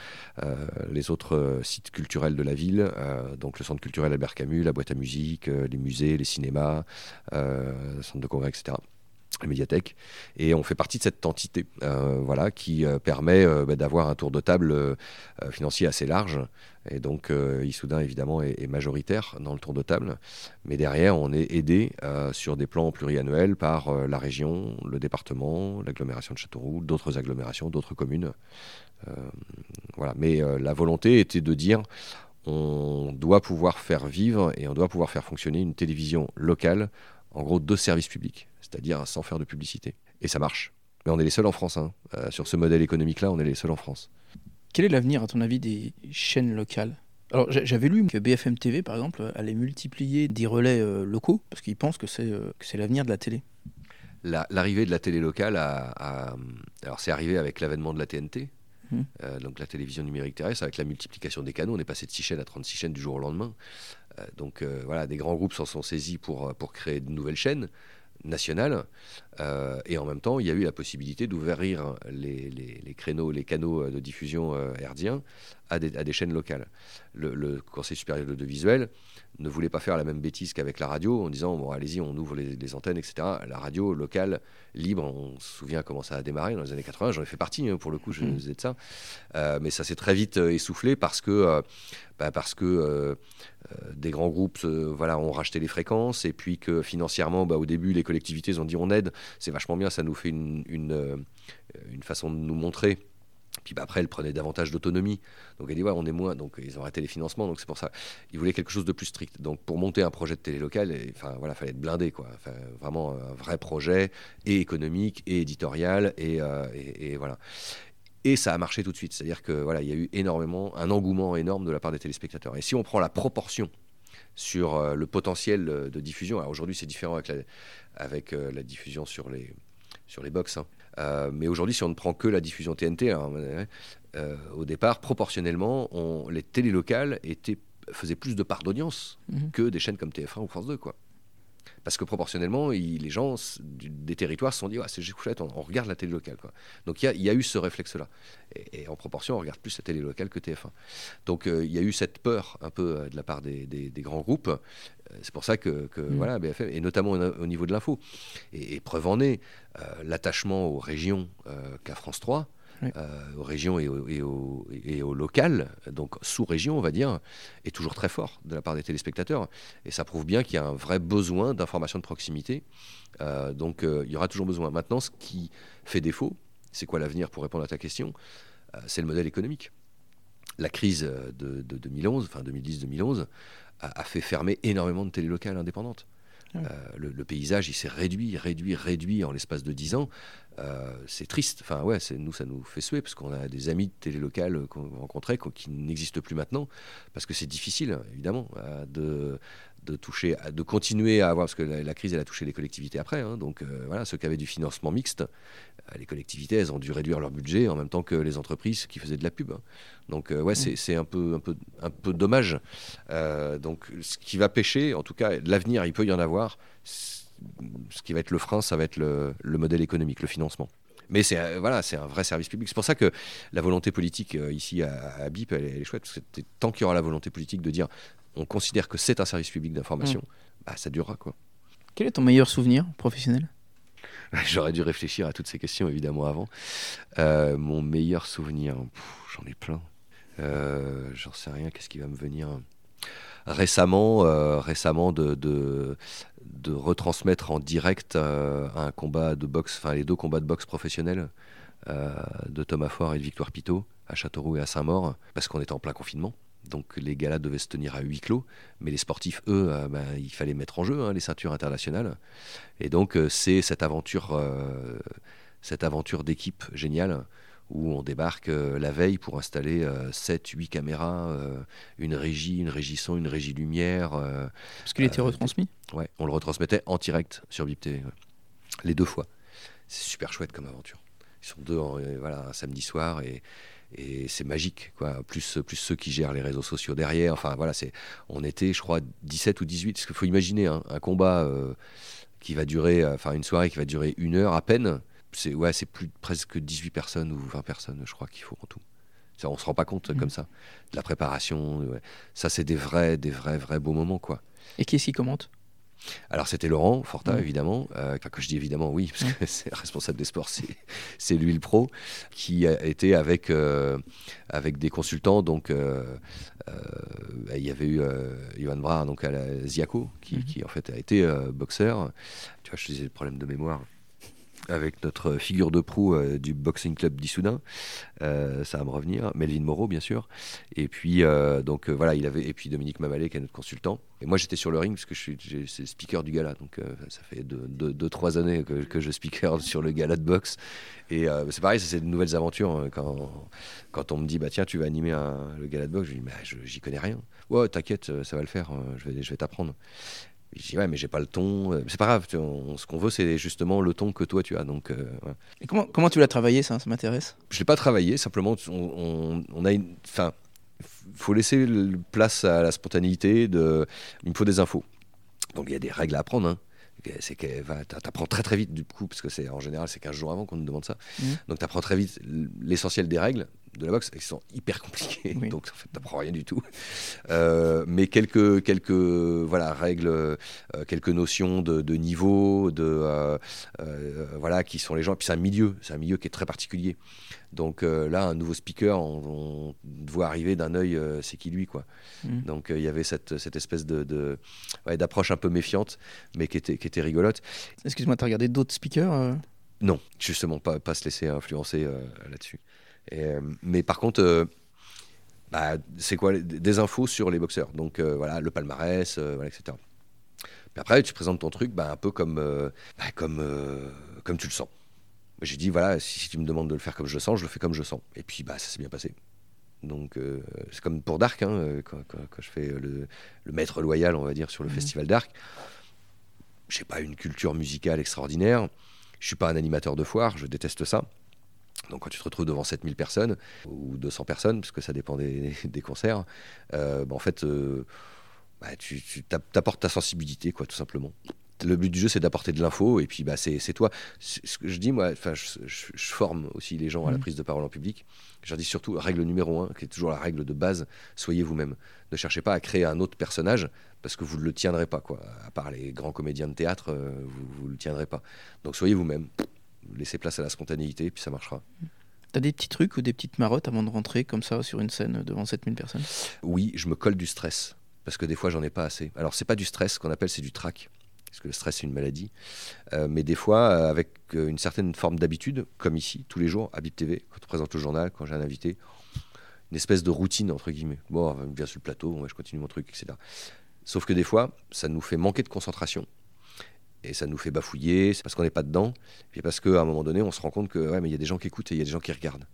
les autres sites culturels de la ville, donc le centre culturel Albert Camus, la boîte à musique, les musées, les cinémas, le centre de congrès, etc. la médiathèque, et on fait partie de cette entité, euh, voilà, qui euh, permet euh, bah, d'avoir un tour de table financier assez large. Et donc, Issoudun, évidemment, est, majoritaire dans le tour de table. Mais derrière, on est aidé sur des plans pluriannuels par la région, le département, l'agglomération de Châteauroux, d'autres agglomérations, d'autres communes. voilà. Mais la volonté était de dire on doit pouvoir faire vivre et on doit pouvoir faire fonctionner une télévision locale, en gros deux services publics c'est-à-dire sans faire de publicité. Et ça marche. Mais on est les seuls en France. Hein. Euh, sur ce modèle économique-là, on est les seuls en France. Quel est l'avenir, à ton avis, des chaînes locales? Alors j'avais lu que BFM TV, par exemple, allait multiplier des relais euh, locaux, parce qu'ils pensent que c'est euh, l'avenir de la télé. L'arrivée de la télé locale, a, alors c'est arrivé avec l'avènement de la TNT, mmh. donc la télévision numérique terrestre, avec la multiplication des canaux, on est passé de 6 chaînes à 36 chaînes du jour au lendemain. donc voilà, des grands groupes s'en sont saisis pour, pour créer de nouvelles chaînes Euh, et en même temps, il y a eu la possibilité d'ouvrir les, créneaux, les canaux de diffusion euh, herdiens à des, chaînes locales. Le, Conseil supérieur de l'audiovisuel ne voulait pas faire la même bêtise qu'avec la radio en disant bon, allez-y, on ouvre les, antennes, etc. La radio locale, libre, on se souvient comment ça a démarré dans les années 80. J'en ai fait partie, hein, pour le coup, je mmh. faisais de ça. Euh, mais ça s'est très vite essoufflé parce que, bah, parce que des grands groupes voilà, ont racheté les fréquences et puis que financièrement, bah, au début, les collectivités ont dit on aide, c'est vachement bien, ça nous fait une, une, euh, façon de nous montrer. Puis bah, après, elle prenait davantage d'autonomie. Donc elle dit, ouais, on est moins. Donc ils ont arrêté les financements. Donc c'est pour ça. Ils voulaient quelque chose de plus strict. Donc pour monter un projet de télé locale, enfin voilà, fallait être blindé, quoi. vraiment un vrai projet, et économique, et éditorial, et, euh, et, voilà. Et ça a marché tout de suite. C'est-à-dire que voilà, il y a eu énormément, un engouement énorme de la part des téléspectateurs. Et si on prend la proportion sur euh, le potentiel de diffusion, aujourd'hui c'est différent avec la, diffusion sur les sur box. Hein. Euh, mais aujourd'hui, si on ne prend que la diffusion TNT, euh, au départ, proportionnellement, on, les télés locales étaient, faisaient plus de part d'audience mhm. que des chaînes comme TF1 ou France 2. Quoi. Parce que proportionnellement, les gens des territoires se sont dit c'est chouette, on, on, regarde la télé locale. Quoi. Donc il y, a eu ce réflexe-là. Et, en proportion, on regarde plus la télé locale que TF1. Donc euh, il y a eu cette peur un peu euh, de la part des, grands groupes. Euh, c'est pour ça que, mm. voilà, BFM, et notamment au, niveau de l'info. Et, preuve en est, l'attachement aux régions qu'a France 3 euh, aux régions et au, et, au, local, donc sous-région, on va dire, est toujours très fort de la part des téléspectateurs. Et ça prouve bien qu'il y a un vrai besoin d'information de proximité. Euh, donc euh, il y aura toujours besoin. Maintenant, ce qui fait défaut, c'est quoi l'avenir pour répondre à ta question? C'est le modèle économique. La crise de, 2011, enfin 2010-2011, a, a fait fermer énormément de télé locales indépendantes. le, paysage, il s'est réduit, réduit, réduit en l'espace de 10 ans. Euh, c'est triste. Enfin, ouais, nous, ça nous fait suer parce qu'on a des amis de télé locales qu'on rencontrait qui n'existent plus maintenant parce que c'est difficile, évidemment, euh, de, de toucher, de continuer à avoir, parce que la, crise, elle a touché les collectivités après. Hein. donc euh, voilà, ceux qui avaient du financement mixte, les collectivités, elles ont dû réduire leur budget en même temps que les entreprises qui faisaient de la pub. Hein. Donc ouais, mmh. c'est un peu, un, peu, un peu dommage. donc ce qui va pêcher, en tout cas, l'avenir, il peut y en avoir ce qui va être le frein, ça va être le, modèle économique, le financement. Mais c'est euh, voilà, c'est un vrai service public. C'est pour ça que la volonté politique euh, ici à, BIP, elle, est chouette. Parce que tant qu'il y aura la volonté politique de dire, on considère que c'est un service public d'information, mm. bah, ça durera quoi. Quel est ton meilleur souvenir professionnel? J'aurais dû réfléchir à toutes ces questions évidemment avant. Euh, mon meilleur souvenir, j'en ai plein. J'en sais rien. Qu'est-ce qui va me venir? Récemment, euh, récemment de, de, retransmettre en direct euh, un combat de boxe, enfin les deux combats de boxe professionnels euh, de Thomas Fort et de Victoire Pitot à Châteauroux et à Saint-Maur, parce qu'on était en plein confinement. Donc les galas devaient se tenir à huis clos, mais les sportifs, eux, ben, il fallait mettre en jeu hein, les ceintures internationales. Et donc c'est cette aventure, cette aventure d'équipe géniale où on débarque euh, la veille pour installer 7, euh, 8 caméras, euh, une régie, une régie son, une régie lumière. Parce qu'il était retransmis Ouais, on le retransmettait en direct sur BIP TV, les deux fois. C'est super chouette comme aventure. Ils sont deux, voilà, un samedi soir et, et c'est magique quoi plus plus ceux qui gèrent les réseaux sociaux derrière enfin voilà c'est on était je crois 17 ou 18 parce qu'il faut imaginer hein, un combat qui va durer enfin une soirée qui va durer une heure à peine c'est ouais, c'est plus presque 18 personnes ou 20 personnes, je crois qu'il faut en tout. Ça, on se rend pas compte mmh. comme ça. De la préparation, ça c'est des vrais, des vrais, vrais beaux moments quoi. Et qui est-ce qui commente Alors c'était Laurent Forta, Ouais. évidemment. Euh, quand je dis évidemment, oui, parce que c'est le responsable des sports, c'est, lui le pro, qui a été avec, euh, avec des consultants. Donc euh, il y avait eu Johan Brar donc à la Ziaco, qui, Mhm. qui en fait a été boxeur. Tu vois, je disais le problème de mémoire. Avec notre figure de proue euh, du Boxing Club d'Issoudun, Euh, ça va me revenir. Melvin Moreau, bien sûr. Et puis, euh, donc euh, voilà, il avait. Et puis Dominique Mamalé, qui est notre consultant. Et moi, j'étais sur le ring, parce que je suis speaker du gala. Donc, euh, ça fait 2-3 deux, deux, années que, que je speaker sur le gala de boxe. Et c'est pareil, c'est de nouvelles aventures. hein. Quand, quand on me dit, bah tiens, tu vas animer le gala de boxe, je dis, bah, j'y connais rien. Ouais, t'inquiète, ça va le faire, euh, je vais, je vais t'apprendre. Je dis, ouais, mais j'ai pas le ton. Euh, C'est pas grave, on- ce qu'on veut, c'est justement le ton que toi tu as. Donc, euh. Et comment, comment tu l'as travaillé ça Ça m'intéresse? Je l'ai pas travaillé, simplement, on, on- on a une. Enfin, faut laisser place à la spontanéité. De, il me faut des infos. Donc il y a des règles à apprendre. hein. C'est que t'apprends très très vite du coup, parce que c'est en général c'est 15 jours avant qu'on nous demande ça. Mhm. Donc t'apprends très vite l'essentiel des règles de la boxe, qui sont hyper compliquées. Oui. Donc en fait t'apprends rien du tout. Euh, mais quelques quelques voilà règles, euh, quelques notions de, de niveau, de euh, voilà qui sont les gens. Puis c'est un milieu, c'est un milieu qui est très particulier. Donc là, un nouveau speaker, on, on voit arriver d'un œil, c'est qui lui, quoi. Mhm. Donc il y avait cette, cette espèce de, ouais, d'approche un peu méfiante, mais qui était, qui était rigolote. Excuse-moi, t'as regardé d'autres speakers Non, justement, pas, pas se laisser influencer euh, là-dessus. Et, euh, mais par contre, euh, bah, c'est quoi Des infos sur les boxeurs. Donc euh, voilà, le palmarès, voilà, etc. Puis après, tu présentes ton truc bah, un peu comme, bah, comme, comme tu le sens. J'ai dit, voilà, si, si tu me demandes de le faire comme je le sens, je le fais comme je le sens. Et puis, bah, ça s'est bien passé. Donc, euh, c'est comme pour Dark, hein, quand, quand- quand je fais le, le maître loyal, on va dire, sur le Mhm. festival Dark. J'ai pas une culture musicale extraordinaire. Je suis pas un animateur de foire, je déteste ça. Donc quand tu te retrouves devant 7000 personnes ou 200 personnes, parce que ça dépend des, des concerts, euh, bah, en fait, euh, bah, tu, t'apportes ta sensibilité, quoi, tout simplement. Le but du jeu, c'est d'apporter de l'info, et puis bah, c'est toi. Ce que je dis, moi, je, je- je forme aussi les gens à la Mhm. prise de parole en public. Je leur dis surtout, règle numéro un, qui est toujours la règle de base, soyez vous-même. Ne cherchez pas à créer un autre personnage, parce que vous ne le tiendrez pas, quoi. À part les grands comédiens de théâtre, euh, vous ne le tiendrez pas. Donc soyez vous-même. Laissez place à la spontanéité, puis ça marchera. T'as des petits trucs ou des petites marottes avant de rentrer comme ça sur une scène devant 7000 personnes? Oui, je me colle du stress parce que des fois j'en ai pas assez. Alors c'est pas du stress, qu'on appelle c'est du trac. Parce que le stress c'est une maladie. Euh, mais des fois, euh, avec euh, une certaine forme d'habitude, comme ici, tous les jours, à Bip TV, quand on présente le journal, quand j'ai un invité, une espèce de routine entre guillemets. Bon, on vient sur le plateau, je continue mon truc, etc. Sauf que des fois, ça nous fait manquer de concentration. Et ça nous fait bafouiller, c'est parce qu'on n'est pas dedans, puis parce qu'à un moment donné, on se rend compte que ouais, mais il y a des gens qui écoutent et il y a des gens qui regardent.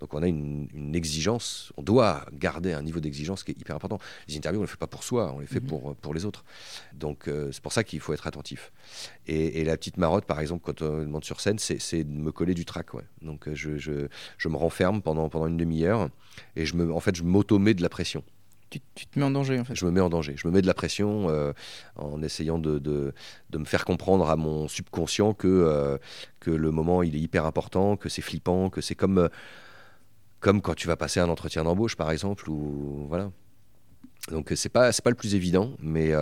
Donc on a une, une exigence, on doit garder un niveau d'exigence qui est hyper important. Les interviews, on ne les fait pas pour soi, on les fait Mhm. pour, pour les autres. Donc euh, c'est pour ça qu'il faut être attentif. Et, et la petite marotte, par exemple, quand on monte sur scène, c'est de me coller du trac. Ouais. Donc euh, je, je, je me renferme pendant, pendant une demi-heure et je me, en fait, je m'auto-mets de la pression. Tu, te mets en danger en fait. Je me mets en danger. Je me mets de la pression euh, en essayant de, me faire comprendre à mon subconscient que, euh, que le moment il est hyper important, que c'est flippant, que c'est comme, euh, quand tu vas passer un entretien d'embauche par exemple. Donc c'est pas, pas le plus évident, mais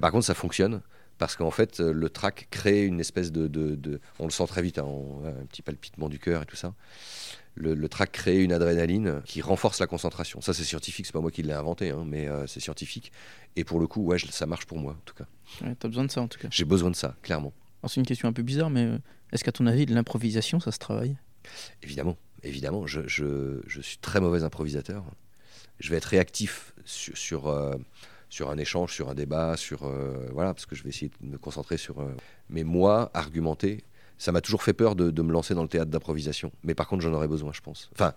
par contre ça fonctionne. Parce qu'en fait, le track crée une espèce de, On le sent très vite, hein, un petit palpitement du cœur et tout ça le, le track crée une adrénaline qui renforce la concentration. Ça, c'est scientifique, c'est pas moi qui l'ai inventé, hein, mais euh, c'est scientifique. Et pour le coup, ouais, je- ça marche pour moi, en tout cas. Ouais, T'as besoin de ça en tout cas. J'ai besoin de ça, clairement. Alors, c'est une question un peu bizarre, mais euh, est-ce qu'à ton avis, de l'improvisation, ça se travaille? Évidemment, évidemment, je, je- je suis très mauvais improvisateur. Je vais être réactif sur, sur, euh, sur un échange, sur un débat, sur euh, voilà, parce que je vais essayer de me concentrer sur. euh, mais moi, argumenter, ça m'a toujours fait peur de, de me lancer dans le théâtre d'improvisation. Mais par contre, j'en aurais besoin, je pense. Enfin,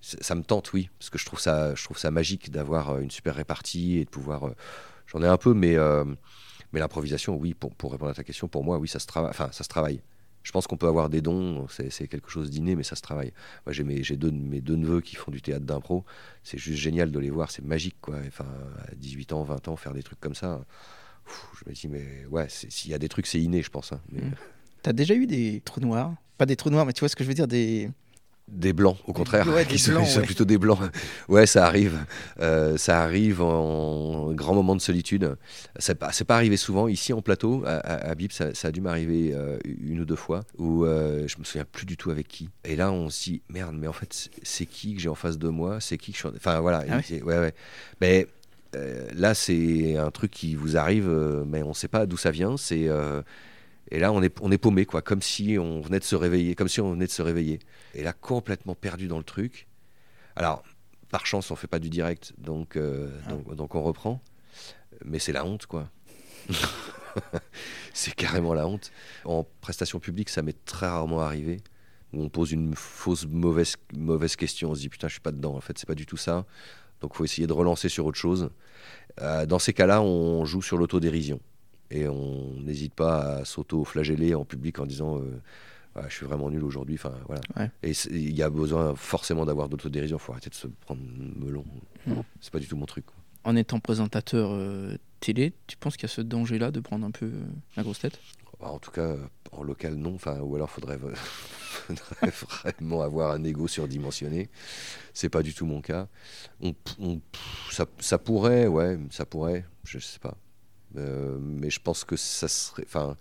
c- ça me tente, oui, parce que je trouve ça, je trouve ça magique d'avoir euh, une super répartie et de pouvoir. euh, J'en ai un peu, mais euh, mais l'improvisation, oui, pour, pour répondre à ta question, pour moi, oui, ça se travaille. Enfin, ça se travaille. Je pense qu'on peut avoir des dons, c'est quelque chose d'inné, mais ça se travaille. Moi, j'ai mes, deux, de- mes deux neveux qui font du théâtre d'impro. C'est juste génial de les voir, c'est magique, quoi. Enfin, à 18 ans, 20 ans, faire des trucs comme ça. je me dis, mais ouais, s'il y a des trucs, c'est inné, je pense. hein. Mais, Mm. T'as déjà eu des trous noirs? Pas des trous noirs, mais tu vois ce que je veux dire des... Des blancs, au contraire, Ouais, qui sont, blancs, sont ouais. plutôt des blancs. Ouais, ça arrive. Euh, ça arrive en grand moment de solitude. C'est pas, c'est pas arrivé souvent. Ici, en plateau, à, à, à Bip, ça, ça a dû m'arriver euh, une ou deux fois où euh, je me souviens plus du tout avec qui. Et là, on se dit merde, mais en fait, c'est- qui que j'ai en face de moi? C'est qui que je suis. en- Enfin, voilà. Ah ouais? Ouais. Mais là, c'est un truc qui vous arrive, mais on sait pas d'où ça vient. C'est. Et là, on est, on est paumé, quoi, comme si on venait de se réveiller, comme si on venait de se réveiller. Et là, complètement perdu dans le truc. Alors, par chance, on fait pas du direct, donc, euh, Ah. donc, donc on reprend. Mais c'est la honte, quoi. c'est carrément la honte. En prestation publique, ça m'est très rarement arrivé. Où on pose une fausse mauvaise, mauvaise question, on se dit putain, je suis pas dedans. En fait, c'est pas du tout ça. Donc, faut essayer de relancer sur autre chose. Euh, dans ces cas-là, on joue sur l'autodérision. Et on n'hésite pas à s'auto-flageller en public en disant euh, Ouais, Je suis vraiment nul aujourd'hui. Enfin, voilà. Ouais. Et il y a besoin forcément d'avoir d'autodérision. Il faut arrêter de se prendre melon. Mm. C'est pas du tout mon truc. quoi. En étant présentateur euh, télé, tu penses qu'il y a ce danger-là de prendre un peu euh, la grosse tête? Bah, en tout cas, en local, non. Enfin, ou alors, faudrait, faudrait vraiment avoir un ego surdimensionné. C'est pas du tout mon cas. On, on- ça, ça pourrait, ouais, ça pourrait. Je sais pas. Euh, mais je pense que ça serait. Enfin,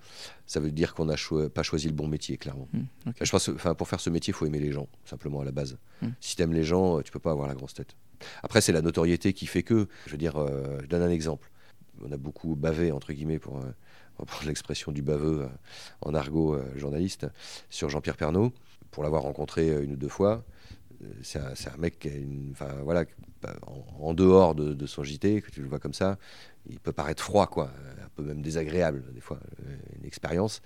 ça veut dire qu'on n'a pas choisi le bon métier, clairement. Hmm. Je pense, enfin, pour faire ce métier, il faut aimer les gens, simplement à la base. Mm. Si t'aimes les gens, tu peux pas avoir la grosse tête. Après, c'est la notoriété qui fait que. Je veux dire, euh, je donne un exemple. On a beaucoup bavé, entre guillemets, pour euh, reprendre l'expression du baveux en argot journaliste, sur Jean-Pierre Pernaud. Pour l'avoir rencontré une ou deux fois, c'est un, mec qui a une. Enfin, voilà, bah, en, en dehors de, de son JT, que tu le vois comme ça, il peut paraître froid, quoi, un peu même désagréable, des fois, euh, une expérience.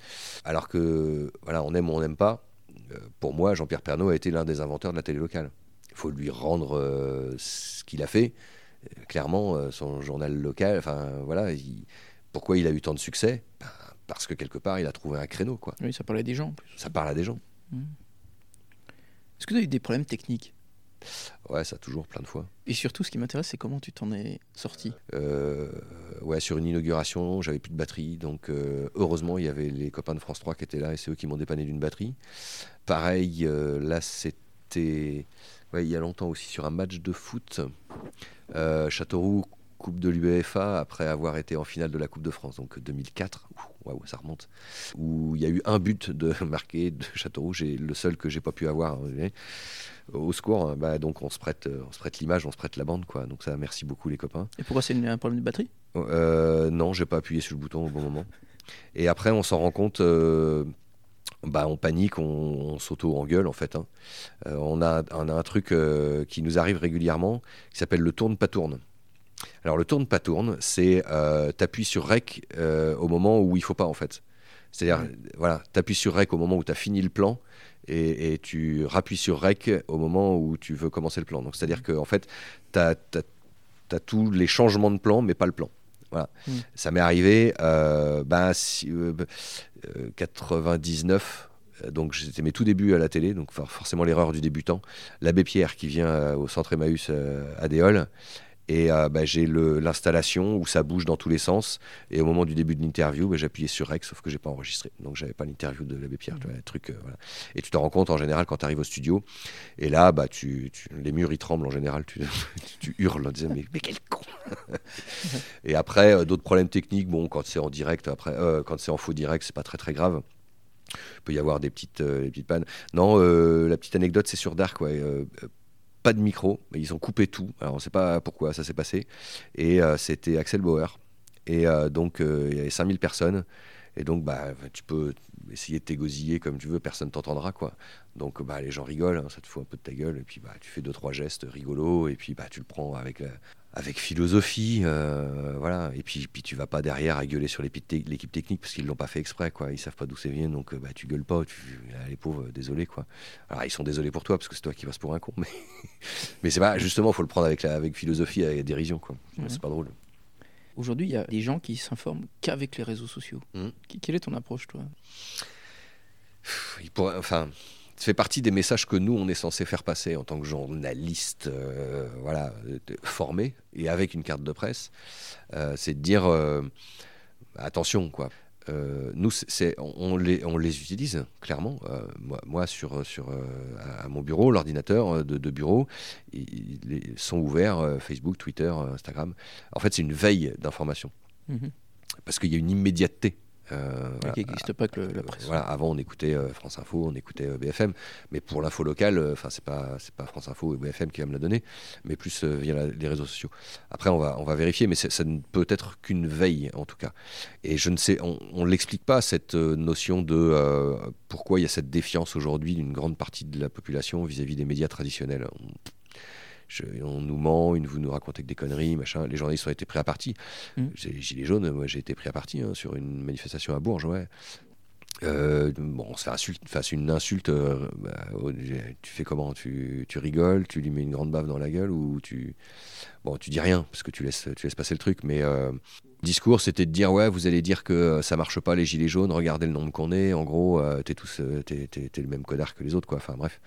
Alors que, voilà, on aime ou on n'aime pas. Euh, pour moi, Jean-Pierre Pernaud a été l'un des inventeurs de la télé locale. Il faut lui rendre euh, ce qu'il a fait. Clairement, son journal local, enfin voilà, il- pourquoi il a eu tant de succès? Ben, Parce que quelque part, il a trouvé un créneau, quoi. Oui, ça parlait des gens en plus. Ça parle à des gens. Est-ce que tu as eu des problèmes techniques? Ouais, ça toujours plein de fois. Et surtout, ce qui m'intéresse, c'est comment tu t'en es sorti. Euh, ouais, sur une inauguration, j'avais plus de batterie, donc euh, heureusement il y avait les copains de France 3 qui étaient là et c'est eux qui m'ont dépanné d'une batterie. Pareil, euh, là c'était ouais, il y a longtemps aussi sur un match de foot, Châteauroux Coupe de l'UEFA après avoir été en finale de la Coupe de France, donc 2004. Ouh, Waouh, ça remonte. Où il y a eu un but de marqué de Châteauroux, j'ai le seul que j'ai pas pu avoir. hein, Au secours, hein, bah, donc on se prête, euh, on se prête l'image, on se prête la bande, quoi. Donc ça, merci beaucoup les copains. Et pourquoi c'est un problème de batterie? Euh, non, j'ai pas appuyé sur le bouton au bon moment. Et après, on s'en rend compte. euh, bah, on panique, on, on s'auto-engueule en fait. hein. Euh, on, a, on a un truc euh, qui nous arrive régulièrement qui s'appelle le tourne-pas-tourne. Alors le tourne-pas-tourne, c'est euh, t'appuies sur rec euh, au moment où il faut pas en fait. C'est-à-dire, voilà, t'appuies sur rec au moment où tu as fini le plan et, et tu rappuies sur rec au moment où tu veux commencer le plan. Donc c'est-à-dire que en fait, tu as, tous les changements de plan, mais pas le plan. Voilà. Ça m'est arrivé, euh, ben, si- euh, euh, 99. euh, Donc c'était mes tout débuts à la télé, donc for- forcément l'erreur du débutant. L'abbé Pierre qui vient euh, au centre Emmaüs à Déol. Et euh, bah, j'ai l'installation où ça bouge dans tous les sens. Et au moment du début de l'interview, bah, j'appuyais sur Rec, sauf que j'ai pas enregistré. Donc j'avais pas l'interview de l'abbé Pierre. vois, le truc, euh, voilà. Et tu te rends compte en général quand tu arrives au studio. Et là, bah, tu, tu- les murs ils tremblent en général. Tu, tu hurles en disant mais, mais quel con Et après, euh, d'autres problèmes techniques. Bon, quand c'est en direct, après, quand c'est en faux direct, c'est pas très très grave. Il peut y avoir des petites, des petites pannes. Non, la petite anecdote, c'est sur Dark. Ouais, pas de micro, ils ont coupé tout. Alors on sait pas pourquoi ça s'est passé. Et euh, c'était Axel Bauer. Et euh, donc euh, il y avait 5000 personnes. Et donc bah, tu peux essayer de t'égosiller comme tu veux, personne t'entendra. quoi. Donc bah, les gens rigolent, hein, ça te fout un peu de ta gueule. Et puis bah, tu fais deux, trois gestes rigolos. Et puis bah, tu le prends avec, avec philosophie. euh, voilà. Et puis, puis tu vas pas derrière à gueuler sur l'équipe te- l'équipe technique parce qu'ils l'ont pas fait exprès. Quoi. Ils savent pas d'où ça vient. Donc euh, bah, tu gueules pas. Tu, ah, les pauvres, euh, désolé. Quoi. Alors ils sont désolés pour toi parce que c'est toi qui passes pour un con. Mais, mais c'est pas justement, faut le prendre avec, la, avec philosophie, avec dérision. Quoi. Ouais. C'est pas drôle. Aujourd'hui, il y a des gens qui s'informent qu'avec les réseaux sociaux. Mm. Qui- Quelle est ton approche, toi? Il pourrait, enfin, ça fait partie des messages que nous on est censé faire passer en tant que journaliste, euh, voilà, formé et avec une carte de presse. Euh, c'est de dire euh, attention, quoi. euh, nous, c'est, on, les, on les utilise clairement. Euh, moi, moi, sur, sur, euh, à mon bureau, l'ordinateur de, de, bureau, ils, ils sont ouverts Facebook, Twitter, Instagram. En fait, c'est une veille d'information. Mmh. Parce qu'il y a une immédiateté voilà. Qui n'existe pas que le, la presse. Voilà, avant, on écoutait euh, France Info, on écoutait euh, BFM, mais pour l'info locale, enfin, c'est pas c'est pas France Info ou BFM qui va me la donner, mais plus via la, les réseaux sociaux. Après, on va on va vérifier, mais ça ne peut être qu'une veille en tout cas. Et je ne sais, on, ne l'explique pas cette notion de pourquoi il y a cette défiance aujourd'hui d'une grande partie de la population vis-à-vis -vis des médias traditionnels. On, on nous ment, une, vous nous racontez que des conneries, machin. Les journalistes ont été pris à partie. Mmh. Gilets jaunes, moi j'ai été pris à partie hein, sur une manifestation à Bourges, ouais. Euh, bon, fait insulte, face une insulte. Euh, bah, tu fais comment? Tu, tu, rigoles, tu lui mets une grande baffe dans la gueule ou tu. Bon, tu dis rien parce que tu laisses, tu laisses passer le truc, mais. Euh, discours, c'était de dire ouais, vous allez dire que ça marche pas les gilets jaunes, regardez le nombre qu'on est, en gros, t'es tous, t'es, le même connard que les autres, quoi. Enfin bref.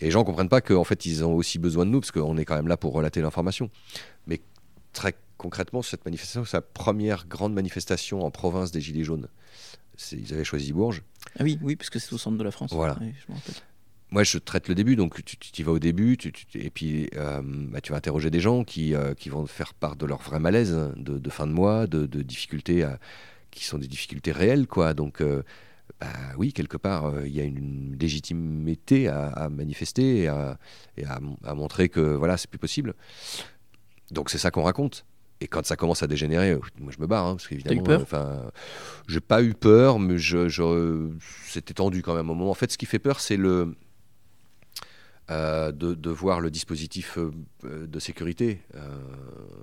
Et les gens ne comprennent pas qu'en fait, ils ont aussi besoin de nous, parce qu'on est quand même là pour relater l'information. Mais très concrètement, cette manifestation, c'est la première grande manifestation en province des Gilets jaunes. Ils avaient choisi Bourges. Ah oui, oui, parce que c'est au centre de la France. Voilà. Moi, je traite le début, donc tu, tu y vas au début, tu, et puis euh, bah, tu vas interroger des gens qui, euh, qui vont faire part de leur vrai malaise de, de fin de mois, de, de difficultés à, qui sont des difficultés réelles, quoi. Donc, euh, bah oui, quelque part, euh, il y a une légitimité à, manifester et, à, montrer que voilà, c'est plus possible. Donc c'est ça qu'on raconte. Et quand ça commence à dégénérer, euh, moi je me barre, hein, parce qu'évidemment, peur enfin, j'ai pas eu peur, mais je, je c'était tendu quand même au moment. En fait, ce qui fait peur, c'est le, euh, de, voir le dispositif euh, de sécurité, euh,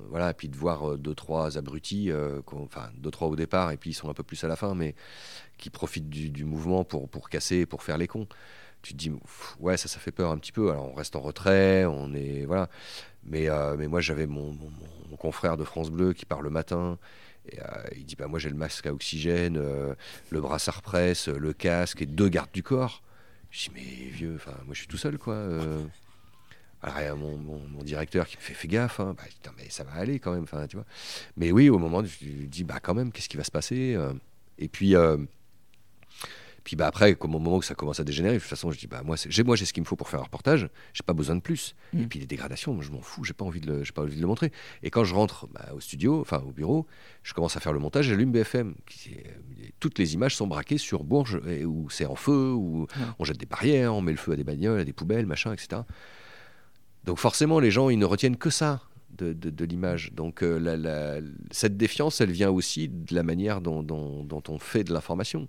voilà, et puis de voir deux trois abrutis, enfin deux trois au départ, et puis ils sont un peu plus à la fin, mais qui profitent du, mouvement pour pour casser, pour faire les cons. Tu te dis ouais ça ça fait peur un petit peu. Alors on reste en retrait, on est voilà, mais mais moi j'avais mon, confrère de France Bleu qui part le matin. Et, il dit bah moi j'ai le masque à oxygène, le brassard presse, le casque et deux gardes du corps. Je dis, mais vieux, moi je suis tout seul, quoi. Euh. Alors, il y a mon, mon, directeur qui me fait, fais gaffe, hein. bah, mais ça va aller quand même, enfin, tu vois. Mais oui, au moment, je lui dis, bah quand même, qu'est-ce qui va se passer euh. Et puis, euh, puis bah après, comme au moment où ça commence à dégénérer, de toute façon, je dis bah moi, j'ai moi j'ai ce qu'il me faut pour faire un reportage, j'ai pas besoin de plus. Mm. Et puis les dégradations, je m'en fous, j'ai pas envie de le, pas envie de le montrer. Et quand je rentre bah, au studio, enfin au bureau, je commence à faire le montage, j'allume BFM. Qui, toutes les images sont braquées sur Bourges où c'est en feu, où on jette des barrières, on met le feu à des bagnoles, à des poubelles, machin, etc. Donc forcément, les gens ils ne retiennent que ça. De, de, l'image. Donc euh, la, cette défiance, elle vient aussi de la manière dont, dont, dont on fait de l'information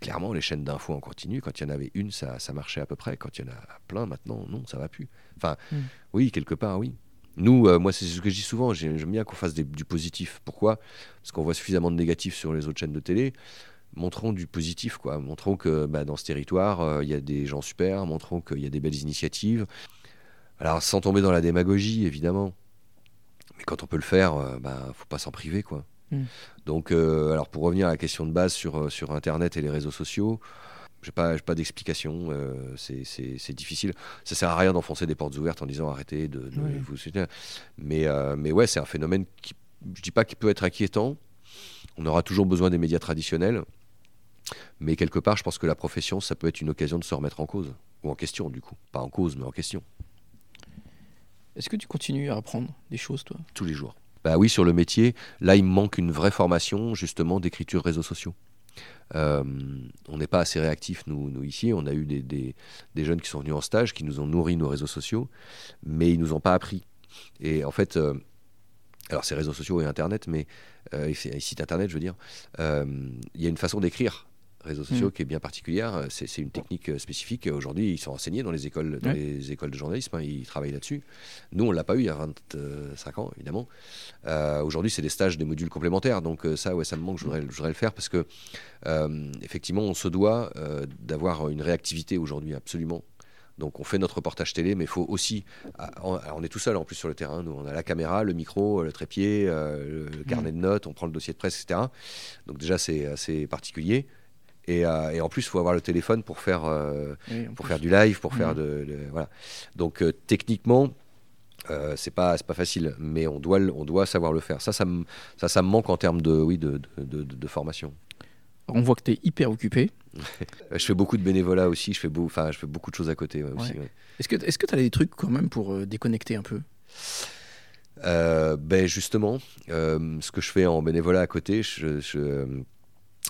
clairement, les chaînes d'infos en continu, quand il y en avait une, ça, ça, marchait à peu près. Quand il y en a plein, maintenant, non, ça va plus. Enfin, hmm. oui, quelque part, oui. Nous, euh, moi, c'est ce que je dis souvent, j'aime bien qu'on fasse du positif. Pourquoi? Parce qu'on voit suffisamment de négatifs sur les autres chaînes de télé. Montrons du positif, quoi. Montrons que bah, dans ce territoire, euh, il y a des gens super, montrons qu'il y a des belles initiatives. Alors, sans tomber dans la démagogie, évidemment. Mais quand on peut le faire, il euh, bah, faut pas s'en priver, quoi. Mm. Donc, euh, alors pour revenir à la question de base sur, euh, sur Internet et les réseaux sociaux, j'ai pas, pas d'explication, euh, c'est difficile. Ça sert à rien d'enfoncer des portes ouvertes en disant arrêtez de, vous soutenir. Mais, mais ouais, c'est un phénomène qui, je dis pas qu'il peut être inquiétant. On aura toujours besoin des médias traditionnels. Mais quelque part, je pense que la profession, ça peut être une occasion de se remettre en cause. Ou en question, du coup. Pas en cause, mais en question. Est-ce que tu continues à apprendre des choses, toi? Tous les jours. Bah oui, sur le métier, là, il me manque une vraie formation, justement, d'écriture réseaux sociaux. Euh, on n'est pas assez réactifs, nous, nous, ici. On a eu des, jeunes qui sont venus en stage, qui nous ont nourri nos réseaux sociaux, mais ils nous ont pas appris. Et en fait, euh, alors c'est réseaux sociaux et Internet, mais euh, site Internet, je veux dire, il y a une façon d'écrire réseaux sociaux mm. qui est bien particulière. C'est une technique euh, spécifique. Aujourd'hui, ils sont enseignés dans les écoles, dans les écoles de journalisme. Hein, ils travaillent là-dessus. Nous, on l'a pas eu il y a 25 ans, évidemment. Euh, aujourd'hui, c'est des stages, des modules complémentaires. Donc euh, ça, ouais, ça me manque. Je voudrais, je voudrais le faire parce que effectivement, on se doit d'avoir une réactivité aujourd'hui, absolument. Donc on fait notre reportage télé, mais il faut aussi. Ah, on est tout seul en plus sur le terrain. Nous, on a la caméra, le micro, le trépied, le carnet mm. de notes, on prend le dossier de presse, etc. Donc déjà, c'est assez particulier. Euh, et, en plus, il faut avoir le téléphone pour faire, euh, pour faire du live, pour faire mmh. de, voilà. Donc euh, techniquement, c'est pas pas facile, mais on doit on doit savoir le faire. Ça ça me ça, ça me manque en termes de oui de, de, de, formation. On voit que tu es hyper occupé. je fais beaucoup de bénévolat aussi, je fais, enfin, je fais beaucoup de choses à côté aussi. Est-ce que tu as des trucs quand même pour déconnecter un peu? Ben justement, ce que je fais en bénévolat à côté, je,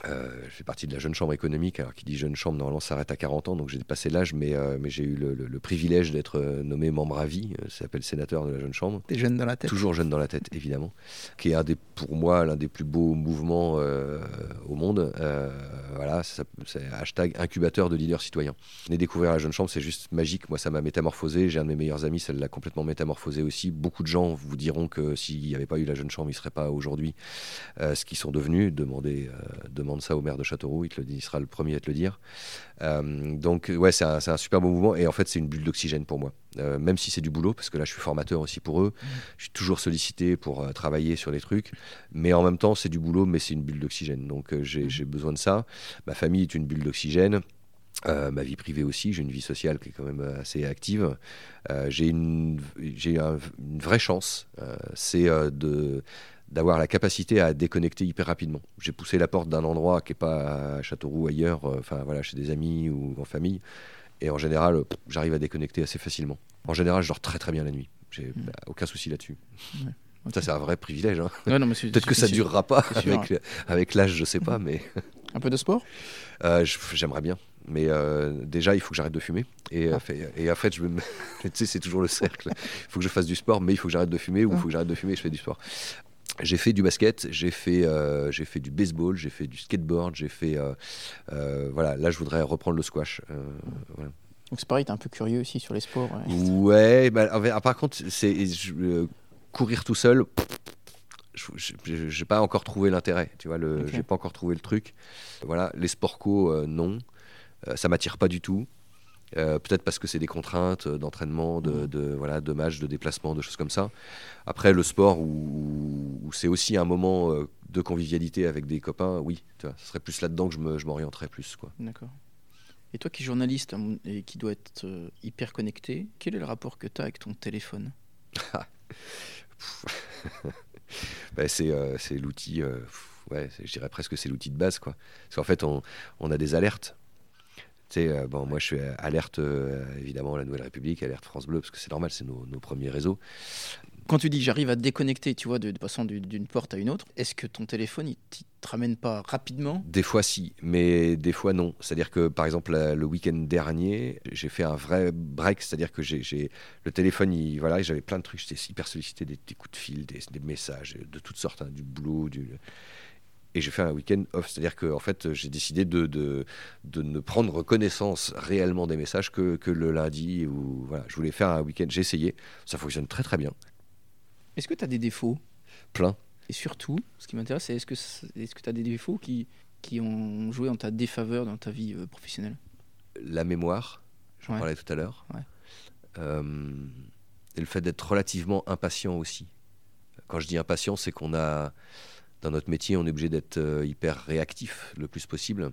euh, je fais partie de la jeune chambre économique. Alors, qui dit jeune chambre, normalement, s'arrête à 40 ans, donc j'ai dépassé l'âge, mais, euh, mais j'ai eu le, privilège d'être euh, nommé membre à vie. ça s'appelle sénateur de la jeune chambre. T'es jeune dans la tête Toujours jeune dans la tête, évidemment. Qui est un des, pour moi l'un des plus beaux mouvements au monde. voilà, c'est hashtag incubateur de leaders citoyens. Venez découvrir la jeune chambre, c'est juste magique. Moi, ça m'a métamorphosé. J'ai un de mes meilleurs amis, ça l'a complètement métamorphosé aussi. Beaucoup de gens vous diront que s'il n'y avait pas eu la jeune chambre, ils ne seraient pas aujourd'hui ce qu'ils sont devenus. Demandez, demandez demande ça au maire de Châteauroux, il, te le dit, il sera le premier à te le dire. Euh, donc ouais, c'est un, un, super bon mouvement et en fait c'est une bulle d'oxygène pour moi. Euh, même si c'est du boulot, parce que là je suis formateur aussi pour eux, mmh. je suis toujours sollicité pour euh, travailler sur les trucs, mais en même temps c'est du boulot, mais c'est une bulle d'oxygène. Donc mmh. j'ai besoin de ça. Ma famille est une bulle d'oxygène. ma vie privée aussi, j'ai une vie sociale qui est quand même assez active. j'ai une, une, vraie chance, c'est de d'avoir la capacité à déconnecter hyper rapidement. J'ai poussé la porte d'un endroit qui n'est pas à Châteauroux ailleurs, euh, enfin voilà, chez des amis ou en famille, et en général, j'arrive à déconnecter assez facilement. En général, je dors très très bien la nuit. J'ai mmh. aucun souci là-dessus. Ça, c'est un vrai privilège. Hein. Peut-être que ça durera pas avec, avec l'âge, je sais pas, mais. Un peu de sport? Euh, J'aimerais bien. Mais euh, déjà, il faut que j'arrête de fumer. Et, ah. et en fait, je me... tu sais, c'est toujours le cercle. Il faut que je fasse du sport, mais il faut que j'arrête de fumer, ou il ah. faut que j'arrête de fumer et je fais du sport. J'ai fait du basket, j'ai fait, euh, j'ai fait du baseball, j'ai fait du skateboard, j'ai fait. Euh, euh, voilà, là je voudrais reprendre le squash. Donc c'est pareil, tu es un peu curieux aussi sur les sports. Ouais, bah, ah, par contre, c'est courir tout seul, je n'ai pas encore trouvé l'intérêt. Tu vois, le, j'ai pas encore trouvé le truc. Voilà, les sports co, non, ça m'attire pas du tout. Euh, peut-être parce que c'est des contraintes d'entraînement, de, de, voilà, de matchs, de déplacement, de choses comme ça. Après, le sport, où, c'est aussi un moment euh, de convivialité avec des copains, oui, tu vois, ce serait plus là-dedans que je m'orienterais plus. Quoi. D'accord. Et toi qui es journaliste et qui doit être euh, hyper connecté, quel est le rapport que tu as avec ton téléphone? Ben, C'est l'outil, ouais, je dirais presque c'est l'outil de base. Quoi. Parce qu'en fait, on, on a des alertes euh, bon, moi, je suis alerte, euh, évidemment, la Nouvelle République, alerte France Bleu, parce que c'est normal, c'est nos, premiers réseaux. Quand tu dis j'arrive à déconnecter, tu vois, de, passant d'une porte à une autre, est-ce que ton téléphone, il te ramène pas rapidement? Des fois, si, mais des fois, non. C'est-à-dire que, par exemple, le week-end dernier, j'ai fait un vrai break, c'est-à-dire que j'ai le téléphone, il, voilà, j'avais plein de trucs, j'étais hyper sollicité, des, coups de fil, des, messages de toutes sortes, hein, du boulot, du et j'ai fait un week-end off. C'est-à-dire que en fait, j'ai décidé de, de, de, ne prendre connaissance réellement des messages que, que le lundi. Ou, voilà, je voulais faire un week-end. J'ai essayé. Ça fonctionne très très bien. Est-ce que tu as des défauts? Plein. Et surtout, ce qui m'intéresse, c'est est-ce que tu as des défauts qui, qui ont joué en ta défaveur dans ta vie euh, professionnelle? La mémoire, j'en parlais tout à l'heure. Euh, et le fait d'être relativement impatient aussi. Quand je dis impatient, c'est qu'on a dans notre métier, on est obligé d'être euh, hyper réactif le plus possible.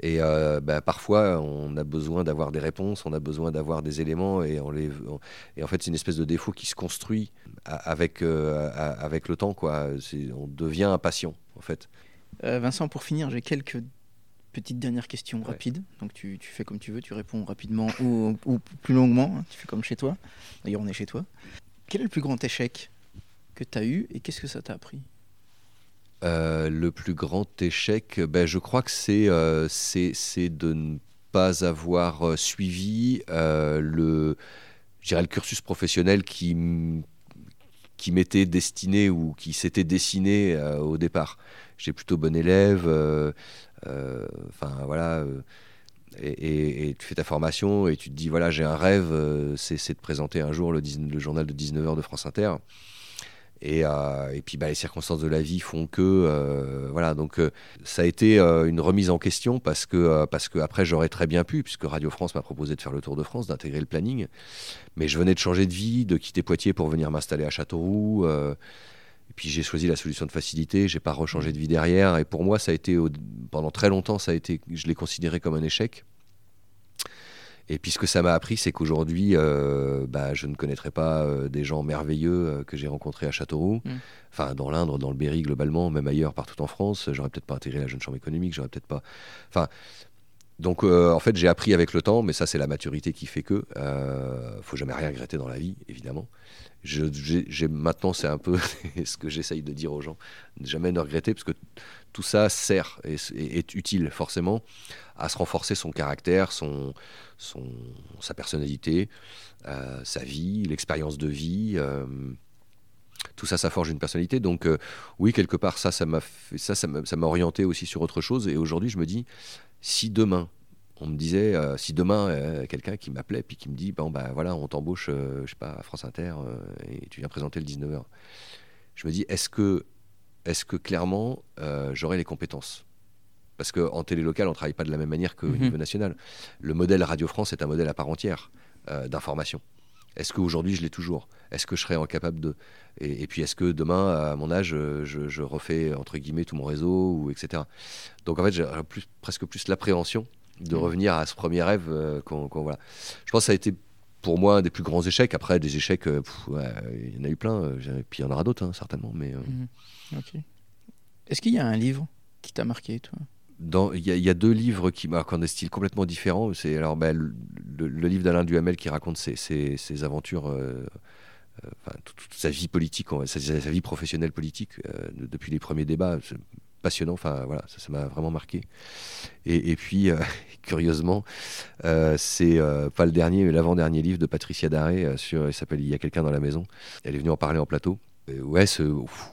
Et euh, bah, parfois, on a besoin d'avoir des réponses, on a besoin d'avoir des éléments, et, on les, et en fait, c'est une espèce de défaut qui se construit avec, euh, avec le temps. Quoi. On devient impatient, en fait. Vincent, pour finir, j'ai quelques petites dernières questions rapides. Donc, tu, tu, fais comme tu veux, tu réponds rapidement ou, ou plus longuement. Hein. tu fais comme chez toi. D'ailleurs, on est chez toi. Quel est le plus grand échec que tu as eu et qu'est-ce que ça t'a appris? Euh, le plus grand échec, ben, je crois que c'est euh, de ne pas avoir euh, suivi le, le cursus professionnel qui, qui m'était destiné ou qui s'était dessiné au départ. J'ai plutôt bon élève, enfin voilà. Et, tu fais ta formation et tu te dis voilà j'ai un rêve c'est de présenter un jour le, le journal de 19h de France Inter euh, et, puis bah, les circonstances de la vie font que euh, voilà. Donc euh, ça a été une remise en question parce que parce que après j'aurais très bien pu puisque Radio France m'a proposé de faire le tour de France d'intégrer le planning. Mais je venais de changer de vie de quitter Poitiers pour venir m'installer à Châteauroux et puis j'ai choisi la solution de facilité. J'ai pas rechangé de vie derrière. Et pour moi ça a été pendant très longtemps ça a été je l'ai considéré comme un échec Et puis ce que ça m'a appris, c'est qu'aujourd'hui, euh, bah, je ne connaîtrais pas euh, des gens merveilleux euh, que j'ai rencontrés à Châteauroux, Mm. enfin dans l'Indre, dans le Berry globalement, même ailleurs, partout en France. J'aurais peut-être pas intégré la jeune chambre économique, j'aurais peut-être pas. Enfin, donc en fait, j'ai appris avec le temps, mais ça c'est la maturité qui fait que faut jamais rien regretter dans la vie, évidemment. Je, maintenant, c'est un peu ce que j'essaye de dire aux gens, jamais ne regretter, parce que tout ça sert et est utile forcément à se renforcer son caractère, son, son, sa personnalité, euh, sa vie, l'expérience de vie. euh, tout ça, ça forge une personnalité. Donc, euh, oui, quelque part, ça, m'a ça, m'a orienté aussi sur autre chose. Et aujourd'hui, je me dis, si demain, on me disait, si demain, quelqu'un qui m'appelait puis qui me dit, bon, ben voilà, on t'embauche, je sais pas, à France Inter et tu viens présenter le 19h. Je me dis, est-ce que, est-ce que clairement, euh, j'aurai les compétences? Parce qu'en télé locale, on travaille pas de la même manière qu'au Mhm. niveau national. Le modèle Radio France est un modèle à part entière euh, d'information. Est-ce qu'aujourd'hui, je l'ai toujours? Est-ce que je serais incapable de et, et puis, est-ce que demain, à mon âge, euh, je, je refais, entre guillemets, tout mon réseau, ou etc. Donc, en fait, j'ai plus, presque plus l'appréhension de Mhm. revenir à ce premier rêve. euh, qu'on- qu'on- voilà. Je pense que ça a été, pour moi, un des plus grands échecs. Après, des échecs, euh, ouais, il y en a eu plein. euh, Puis, il y en aura d'autres, hein, certainement. Mais euh, Mhm. Est-ce qu'il y a un livre qui t'a marqué, toi? Il y, a- il y a deux livres qui marquent en des styles complètement différents. C'est alors ben, le, le- le livre d'Alain Duhamel qui raconte ses, ses- ses aventures, euh, euh, enfin, toute, toute sa vie politique, sa, sa vie professionnelle politique euh, de- depuis les premiers débats. Passionnant. Enfin voilà, ça m'a vraiment marqué. Et, et puis euh, curieusement, euh, c'est euh, pas le dernier, mais l'avant-dernier livre de Patricia Daré sur. Il s'appelle Il y a quelqu'un dans la maison. Elle est venue en parler en plateau. Euh, ouais,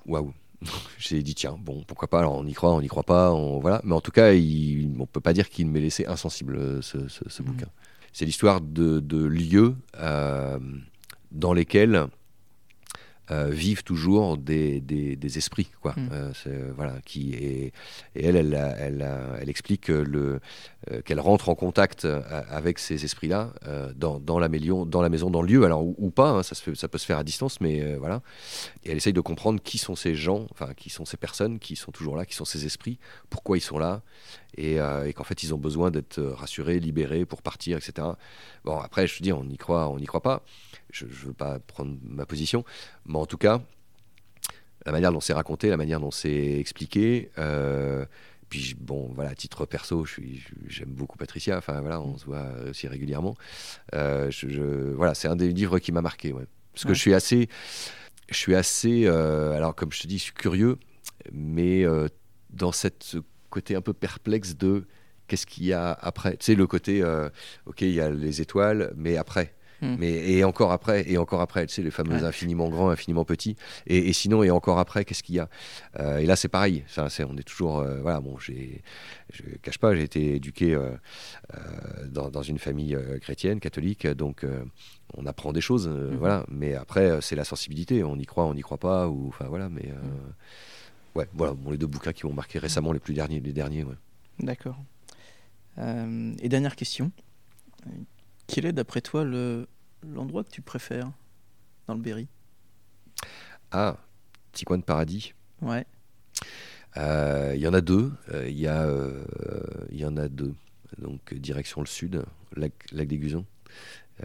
waouh. J'ai dit tiens bon pourquoi pas? Alors on y croit on n'y croit pas on, voilà mais en tout cas il, on peut pas dire qu'il m'ait laissé insensible ce, ce- ce Mhm. bouquin c'est l'histoire de, de lieux euh, dans lesquels euh, vivent toujours des, des- des esprits quoi. Mhm. Euh, euh, voilà qui est et elle elle, elle, explique que le euh, qu'elle rentre en contact avec ces esprits là dans, dans la maison dans la maison dans le lieu. Alors ou, ou pas hein, ça se fait- ça peut se faire à distance mais voilà. Et elle essaye de comprendre qui sont ces gens, enfin qui sont ces personnes qui sont toujours là, qui sont ces esprits, pourquoi ils sont là, et, euh, et qu'en fait ils ont besoin d'être euh, rassurés, libérés pour partir, etc. Bon après je te dis on y croit, on n'y croit pas. Je, je veux pas prendre ma position, mais en tout cas la manière dont c'est raconté, la manière dont c'est expliqué. euh, puis bon, voilà, à titre perso, je suis, je- j'aime beaucoup Patricia. Enfin voilà, on se voit aussi régulièrement. Euh, je, je- voilà, c'est un des livres qui m'a marqué, ouais. parce que Ouais. je suis assez, je suis assez, euh, alors comme je te dis, je suis curieux, mais dans cette côté un peu perplexe de qu'est-ce qu'il y a après. Tu sais, le côté, euh, ok, il y a les étoiles, mais après. Mm. Mais, et encore après, et encore après, tu sais, les fameux Ouais. infiniment grands, infiniment petits. Et, et sinon, et encore après, qu'est-ce qu'il y a? Euh, Et là, c'est pareil. Enfin, c'est- on est toujours. euh, voilà, bon, j'ai, je cache pas, j'ai été éduqué dans, dans une famille chrétienne, catholique, donc on apprend des choses, Mhm. voilà. Mais après, c'est la sensibilité. On y croit, on n'y croit pas, ou enfin voilà. Mais Mhm. Ouais, voilà, bon, les deux bouquins qui m'ont marqué récemment, les plus derniers, les derniers, ouais. D'accord. Euh, et dernière question. Quel est, d'après toi, le l'endroit que tu préfères dans le Berry? Ah, petit coin de paradis. Ouais. Euh, Il y en a deux. Euh, Il y, euh, en a deux. Donc, direction le sud, lac, lac des Gusons.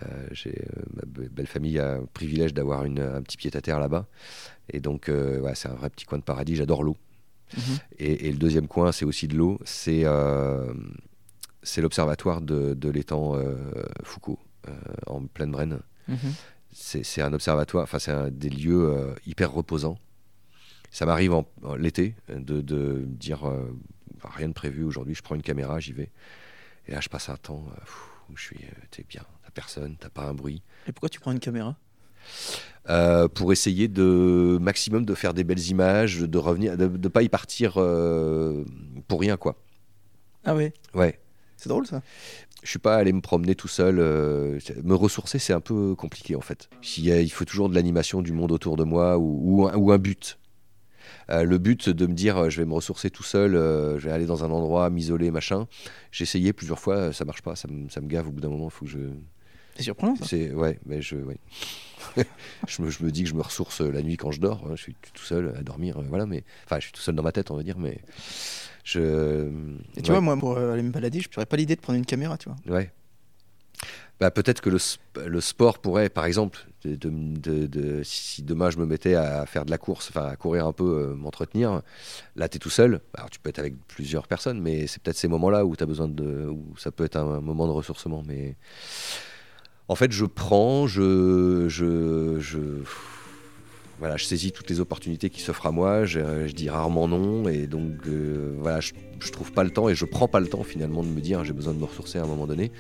Euh, j'ai, euh, ma be- belle famille a le privilège d'avoir un petit pied à terre là-bas. Et donc, euh, ouais, c'est un vrai petit coin de paradis. J'adore l'eau. Mhm. Et, et le deuxième coin, c'est aussi de l'eau. C'est c'est l'observatoire de, de l'étang Foucault, en pleine Brenne. Mhm. C'est un observatoire, enfin, c'est des lieux hyper reposants. Ça m'arrive en, en- l'été de, de dire euh, rien de prévu aujourd'hui, je prends une caméra, j'y vais. Et là, je passe un temps euh, où je suis, euh, t'es bien, personne, t'as pas un bruit. Et pourquoi tu prends une caméra? Euh, pour essayer de maximum de faire des belles images, de revenir, de pas y partir euh, pour rien, quoi. Ah ouais, Ouais. c'est drôle ça. Je suis pas allé me promener tout seul. euh, me ressourcer, c'est un peu compliqué en fait. Il, il faut toujours de l'animation du monde autour de moi ou, ou un, ou un but. Le but de me dire je vais me ressourcer tout seul, je vais aller dans un endroit, m'isoler, machin. J'ai essayé plusieurs fois, ça marche pas, ça, me- ça me gave au bout d'un moment. Faut que je. C'est surprenant ça. C'est ouais, mais je ouais. je, me, je me dis que je me ressource la nuit quand je dors. hein, je suis tout seul à dormir, euh, voilà. Mais enfin, je suis tout seul dans ma tête, on va dire. Mais je. Et tu ouais. vois, moi, pour euh, aller me balader, je n'aurais pas l'idée de prendre une caméra, tu vois. Ouais. bah, peut-être que le, le, sport pourrait, par exemple, de, de, de, si demain je me mettais à faire de la course, enfin à courir un peu, euh, m'entretenir, là tu es tout seul. Alors tu peux être avec plusieurs personnes, mais c'est peut-être ces moments-là où tu as besoin de. où ça peut être un, moment de ressourcement. Mais en fait, je prends, je. je, voilà, je saisis toutes les opportunités qui s'offrent à moi, je, dis rarement non, et donc euh, voilà, je, trouve pas le temps et je prends pas le temps finalement de me dire j'ai besoin de me ressourcer à un moment donné.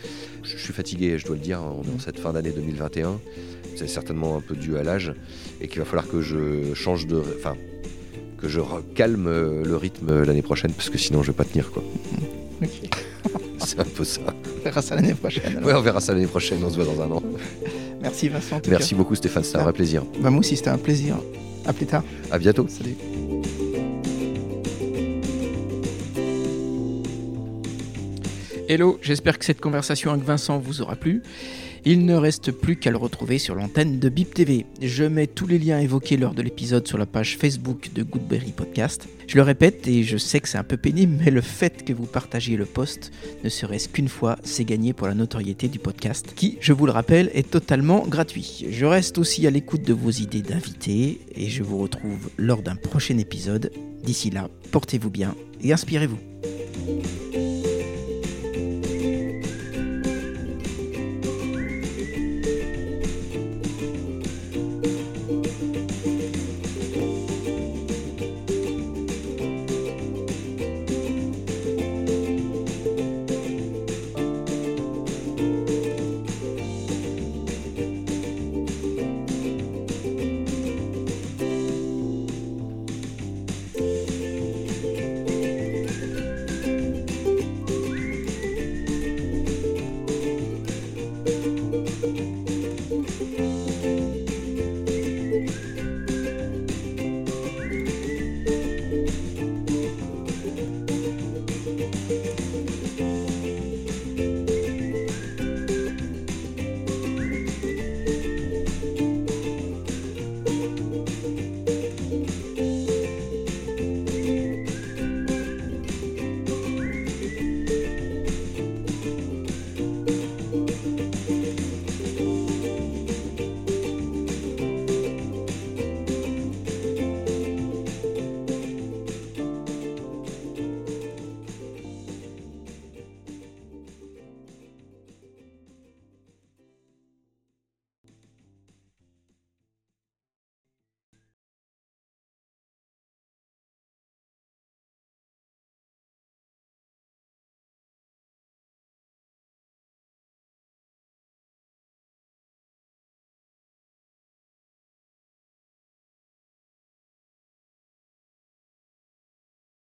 Je, suis fatigué, je dois le dire, on est en cette fin d'année 2021, c'est certainement un peu dû à l'âge, et qu'il va falloir que je change de. Enfin, que je calme le rythme l'année prochaine, parce que sinon je vais pas tenir quoi. C'est un peu ça. On verra ça l'année prochaine. Oui, on verra ça l'année prochaine, on se voit dans un an. Merci Vincent. Merci beaucoup Stéphane, c'était un vrai plaisir. Bah, moi aussi, c'était un plaisir. À plus tard. À bientôt. Salut. Hello, j'espère que cette conversation avec Vincent vous aura plu. Il ne reste plus qu'à le retrouver sur l'antenne de Bip TV. Je mets tous les liens évoqués lors de l'épisode sur la page Facebook de Goodberry Podcast. Je le répète et je sais que c'est un peu pénible, mais le fait que vous partagiez le post, ne serait-ce qu'une fois, c'est gagné pour la notoriété du podcast, qui, je vous le rappelle, est totalement gratuit. Je reste aussi à l'écoute de vos idées d'invités et je vous retrouve lors d'un prochain épisode. D'ici là, portez-vous bien et inspirez-vous.